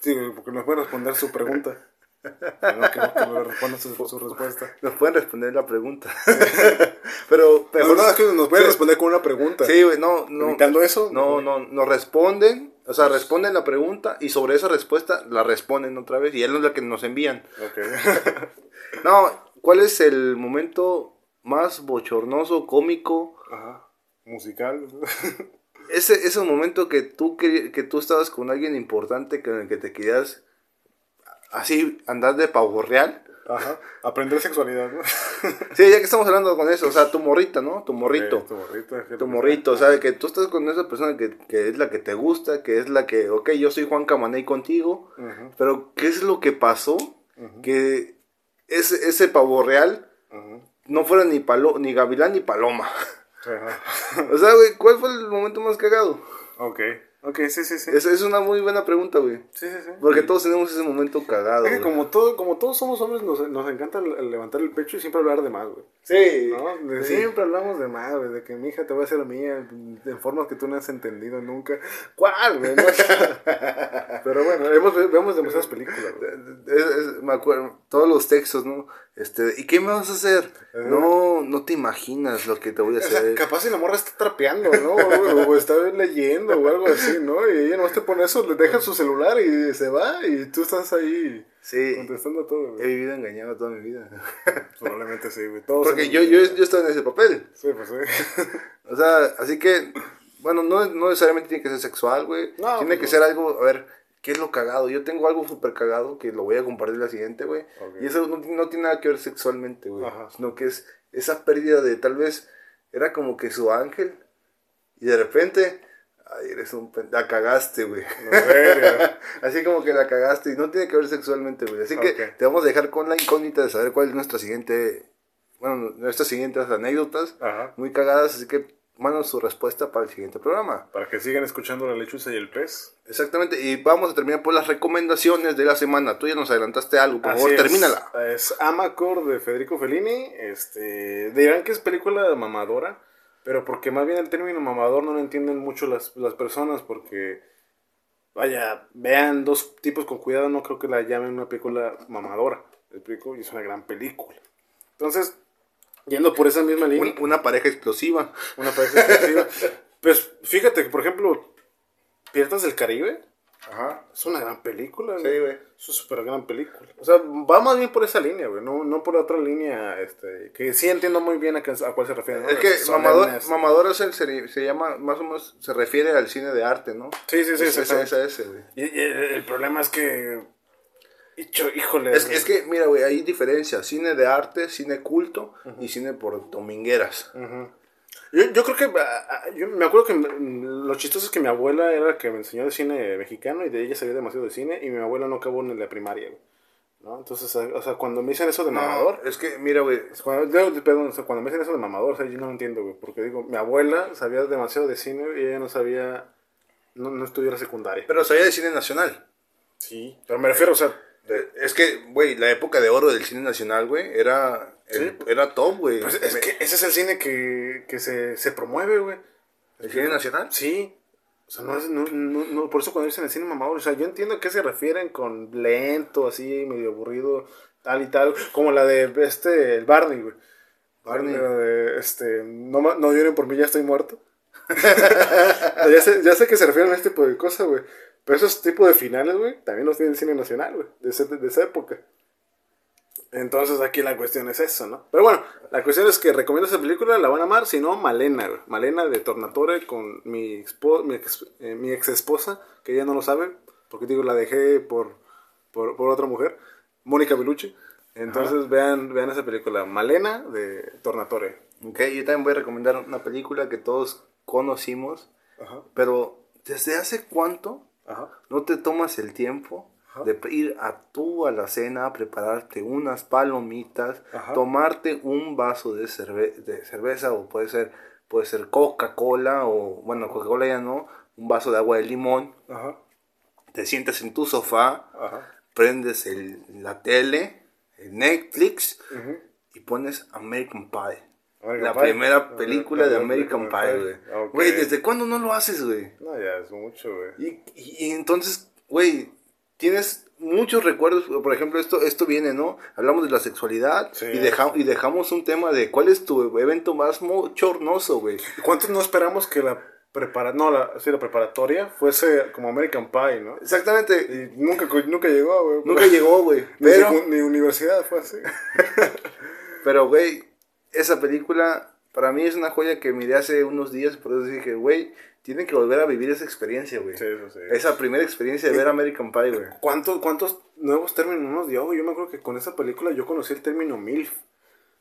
Sí, güey, porque nos puede responder su pregunta. <laughs> No, que, no, que me responda su, su respuesta. <laughs> Nos pueden responder la pregunta. <laughs> Pero mejor no, es que nos pueden responder con una pregunta. Sí, güey, no, no. Evitando eso, No, no. no, nos responden, o sea, responden la pregunta y sobre esa respuesta la responden otra vez y es la que nos envían. Ok. <laughs> No, ¿cuál es el momento más bochornoso, cómico? Ajá. Musical. Ese, ese momento que tú, queri- que tú estabas con alguien importante con el que te querías así andar de pavo real. Ajá. Aprender sexualidad, ¿no? <laughs> Sí, ya que estamos hablando con eso, o sea, tu morrita, ¿no? Tu morrito. Eh, tu morrito. que- Tu morrito, o sea, que tú estás con esa persona que, que es la que te gusta, que es la que, ok, yo soy Juan Camaney contigo, pero ¿qué es lo que pasó? Que ese, ese pavo real no fuera ni, palo, ni gavilán ni paloma. Ajá. <laughs> O sea, güey, ¿cuál fue el momento más cagado? Ok. Ok, sí, sí, sí. Es, es una muy buena pregunta, güey. Sí, sí, sí. Porque todos tenemos ese momento cagado. Es que güey. como, todo, como todos somos hombres, nos, nos encanta el- el levantar el pecho y siempre hablar de más, güey. Sí. ¿No? De- Sí. Siempre hablamos de más, güey. De que mi hija te va a hacer mía en formas que tú no has entendido nunca. ¿Cuál, güey? No? <laughs> Pero bueno, hemos, vemos demasiadas películas, güey. Es- es- me acuerdo, todos los textos, ¿no? Este, ¿y qué me vas a hacer? No, no te imaginas lo que te voy a O sea, hacer. capaz si la morra está trapeando, ¿no? O, o está leyendo o algo así, ¿no? Y ella nomás te pone eso, le deja su celular y se va y tú estás ahí Sí, contestando todo, he güey. vivido engañado toda mi vida. <laughs> Probablemente sí, güey. Todos Porque yo, yo, yo estaba en ese papel. Sí, pues sí. O sea, así que, bueno, no, no necesariamente tiene que ser sexual, güey. No, tiene pues que ser algo, a ver, ¿qué es lo cagado? Yo tengo algo súper cagado que lo voy a compartir la siguiente, güey. Y eso no, no tiene nada que ver sexualmente, güey. Sino que es esa pérdida de tal vez, era como que su ángel. Y de repente, ay, eres un La cagaste, güey. No. <laughs> Así como que la cagaste y no tiene que ver sexualmente, güey. Así que te vamos a dejar con la incógnita de saber cuál es nuestra siguiente, bueno, nuestras siguientes anécdotas Ajá. muy cagadas, así que mándanos su respuesta para el siguiente programa. Para que sigan escuchando la lechuza y el pez. Exactamente, y vamos a terminar por las recomendaciones de la semana. Tú ya nos adelantaste algo, por favor, es. termínala. Es Amacor de Federico Fellini. Este, dirán que es película mamadora, pero porque más bien el término mamador no lo entienden mucho las, las personas, porque, vaya, vean dos tipos con cuidado, no creo que la llamen una película mamadora. ¿me explico? Y es una gran película. Entonces, yendo por esa misma línea, Un- una pareja explosiva. una pareja explosiva, <laughs> pues fíjate que, por ejemplo, Piratas del Caribe Ajá. es una gran película. Sí, ¿no? güey. Es una super gran película. O sea, va más bien por esa línea, güey. No, no por la otra línea, este, que sí entiendo muy bien a, qué- a cuál se refiere. ¿no? Es que mamador, mamador es el- se, se llama, más o menos, se refiere al cine de arte, ¿no? Sí, sí, sí. Es, es, exactamente. es ese, güey. Y, el problema es que... Hicho, híjole. Es, es que, mira, güey, hay diferencia. Cine de arte, cine culto y cine por domingueras. Yo, yo creo que... ah, ah, Yo me acuerdo que lo chistoso es que mi abuela era la que me enseñó de cine mexicano y de ella sabía demasiado de cine y mi abuela no acabó en la primaria, güey. ¿No? Entonces, o sea, cuando me dicen eso de mamador... Es que, mira, güey, Cuando, yo- perdón, o sea, cuando me dicen eso de mamador, o sea, yo no lo entiendo, güey. Porque digo, mi abuela sabía demasiado de cine y ella no sabía. No, no estudió la secundaria. pero sabía de cine nacional. sí. Pero me refiero, o sea. Eh, Es que, güey, la época de oro del cine nacional, güey, era, el- Sí. era top, güey. Pues es que ese es el cine que, que se, se promueve, güey. ¿El cine nacional? Sí. O sea, no es. No, no, no, por eso cuando dicen el cine mamador, o sea, yo entiendo a qué se refieren con lento, así, medio aburrido, tal y tal. Como la de este, el Barney, güey. Barney. La de, este, no, no lloren por mí, ya estoy muerto. <laughs> ya, sé, ya sé que se refieren a este tipo de cosas, güey. Pero esos tipos de finales, güey, también los tiene el cine nacional, güey, de, ese- de esa época. Entonces aquí la cuestión es eso, ¿no? Pero bueno, la cuestión es que recomiendo esa película, la van a amar, si no, Malena, güey. Malena de Tornatore con mi, expo- mi, ex, eh, mi ex esposa, que ella no lo sabe, porque digo, la dejé por, por, por otra mujer, Mónica Bellucci. Entonces vean, vean esa película, Malena de Tornatore. Ok, yo también voy a recomendar una película que todos conocimos, Ajá, pero ¿desde hace cuánto ajá. no te tomas el tiempo Ajá. de ir a tú a la cena, prepararte unas palomitas, Ajá. tomarte un vaso de, cerve- de cerveza o puede ser, puede ser Coca-Cola o, bueno, Coca-Cola ya no, un vaso de agua de limón, te sientas en tu sofá, prendes el- la tele, el Netflix y pones American Pie. La Pie. primera Ah, película la de American Pie, güey. Güey, ¿desde cuándo no lo haces, güey? No, ya es mucho, güey. Y, y- y entonces, güey, tienes muchos recuerdos, por ejemplo, esto, esto viene, ¿no? Hablamos de la sexualidad Sí. y, deja- y dejamos un tema de cuál es tu evento más mochornoso, güey. ¿Y ¿Cuántos no esperamos que la prepara no, la, sí, la preparatoria fuese como American Pie, ¿no? Exactamente, Y nunca, nunca llegó, güey. nunca llegó, güey. <laughs> Pero, ni universidad fue así. <laughs> pero, güey, esa película para mí es una joya que miré hace unos días, por eso dije, güey, tienen que volver a vivir esa experiencia, güey. Sí, sí. Esa primera experiencia de ver American Pie, güey. ¿Cuántos, ¿Cuántos nuevos términos nos dio? Yo me acuerdo que con esa película yo conocí el término MILF.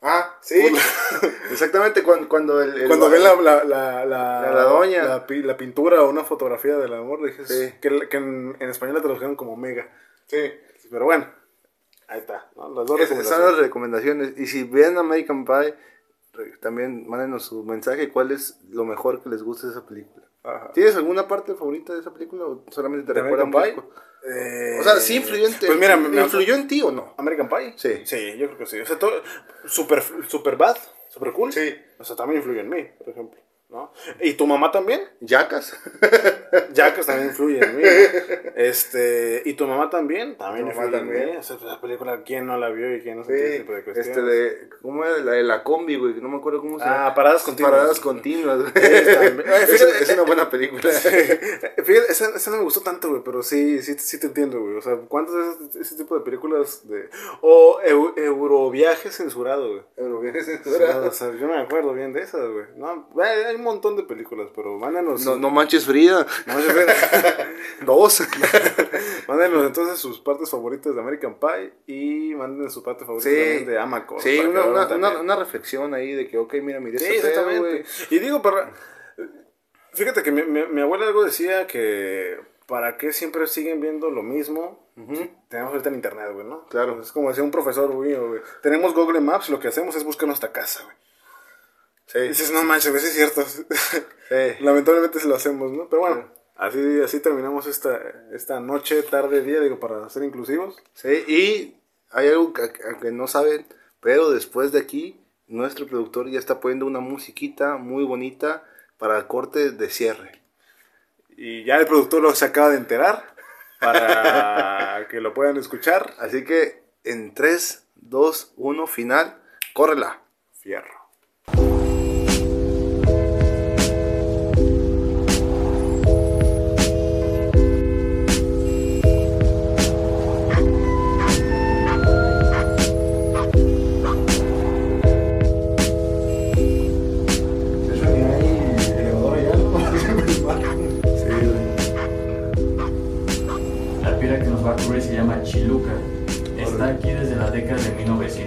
Ah, sí. <laughs> Exactamente, cuando, cuando el, el- Cuando ven la, la, la, la, La doña. la pintura o una fotografía del amor, dije Sí. que, que en, en español la tradujeron como Mega. Sí. Pero bueno, ahí está. ¿no? Las dos Esas son las recomendaciones. recomendaciones. Y si ven American Pie, también mándenos su mensaje. ¿Cuál es lo mejor que les gusta de esa película? Ajá. ¿Tienes alguna parte favorita de esa película o solamente te ¿De recuerda American un Pie? Eh, O sea, sí influyó en ti. Pues mira, me- ¿influyó en ti o no? ¿American Pie? Sí. Sí, yo creo que sí. O sea, todo, super, super bad, super cool. Sí. O sea, también influye en mí, por ejemplo. ¿No? ¿Y tu mamá también? ¿Yacas? <laughs> Jackass también influye en mí. ¿no? Este, ¿Y tu mamá también? También mamá influye en también. mí. La película, ¿quién no la vio y quién no se ese tipo de cuestiones? este de, ¿cómo era? La de la combi, güey, no me acuerdo cómo se Ah, llama. Paradas Continuas. Paradas continuas, güey. <laughs> es, una buena película. Fíjate, esa, esa no me gustó tanto, güey, pero sí, sí, sí te entiendo, güey. O sea, ¿cuántos de ese, tipo de películas de... O eu- Euroviaje censurado, güey. O sea, yo me acuerdo bien de esas, güey. No, hay hay un montón de películas, pero mándanos... No, no manches Frida. no. <laughs> Dos. <laughs> mándanos entonces sus partes favoritas de American Pie y mándenos su parte favorita Sí. también de Amacor. Sí, una, reflexión ahí de que, ok, mira, mira, Sí, este exactamente. güey. Y digo, para... Fíjate que mi, mi- mi abuela algo decía que para qué siempre siguen viendo lo mismo. Tenemos ahorita en internet, güey, ¿no? Claro. Es como decía un profesor mío, güey. Tenemos Google Maps y lo que hacemos es buscar nuestra casa, güey. Sí. Y dices, no manches, es cierto. Sí. Lamentablemente sí lo hacemos, ¿no? Pero bueno, así, así terminamos esta, esta noche, tarde, día, digo, para ser inclusivos. Sí, y hay algo que, que no saben, pero después de aquí, nuestro productor ya está poniendo una musiquita muy bonita para el corte de cierre. Y ya el productor lo se acaba de enterar para <laughs> que lo puedan escuchar. Así que en 3, 2, 1, final, córrela. Fierro. Chiluca. Está aquí desde la década de 1930.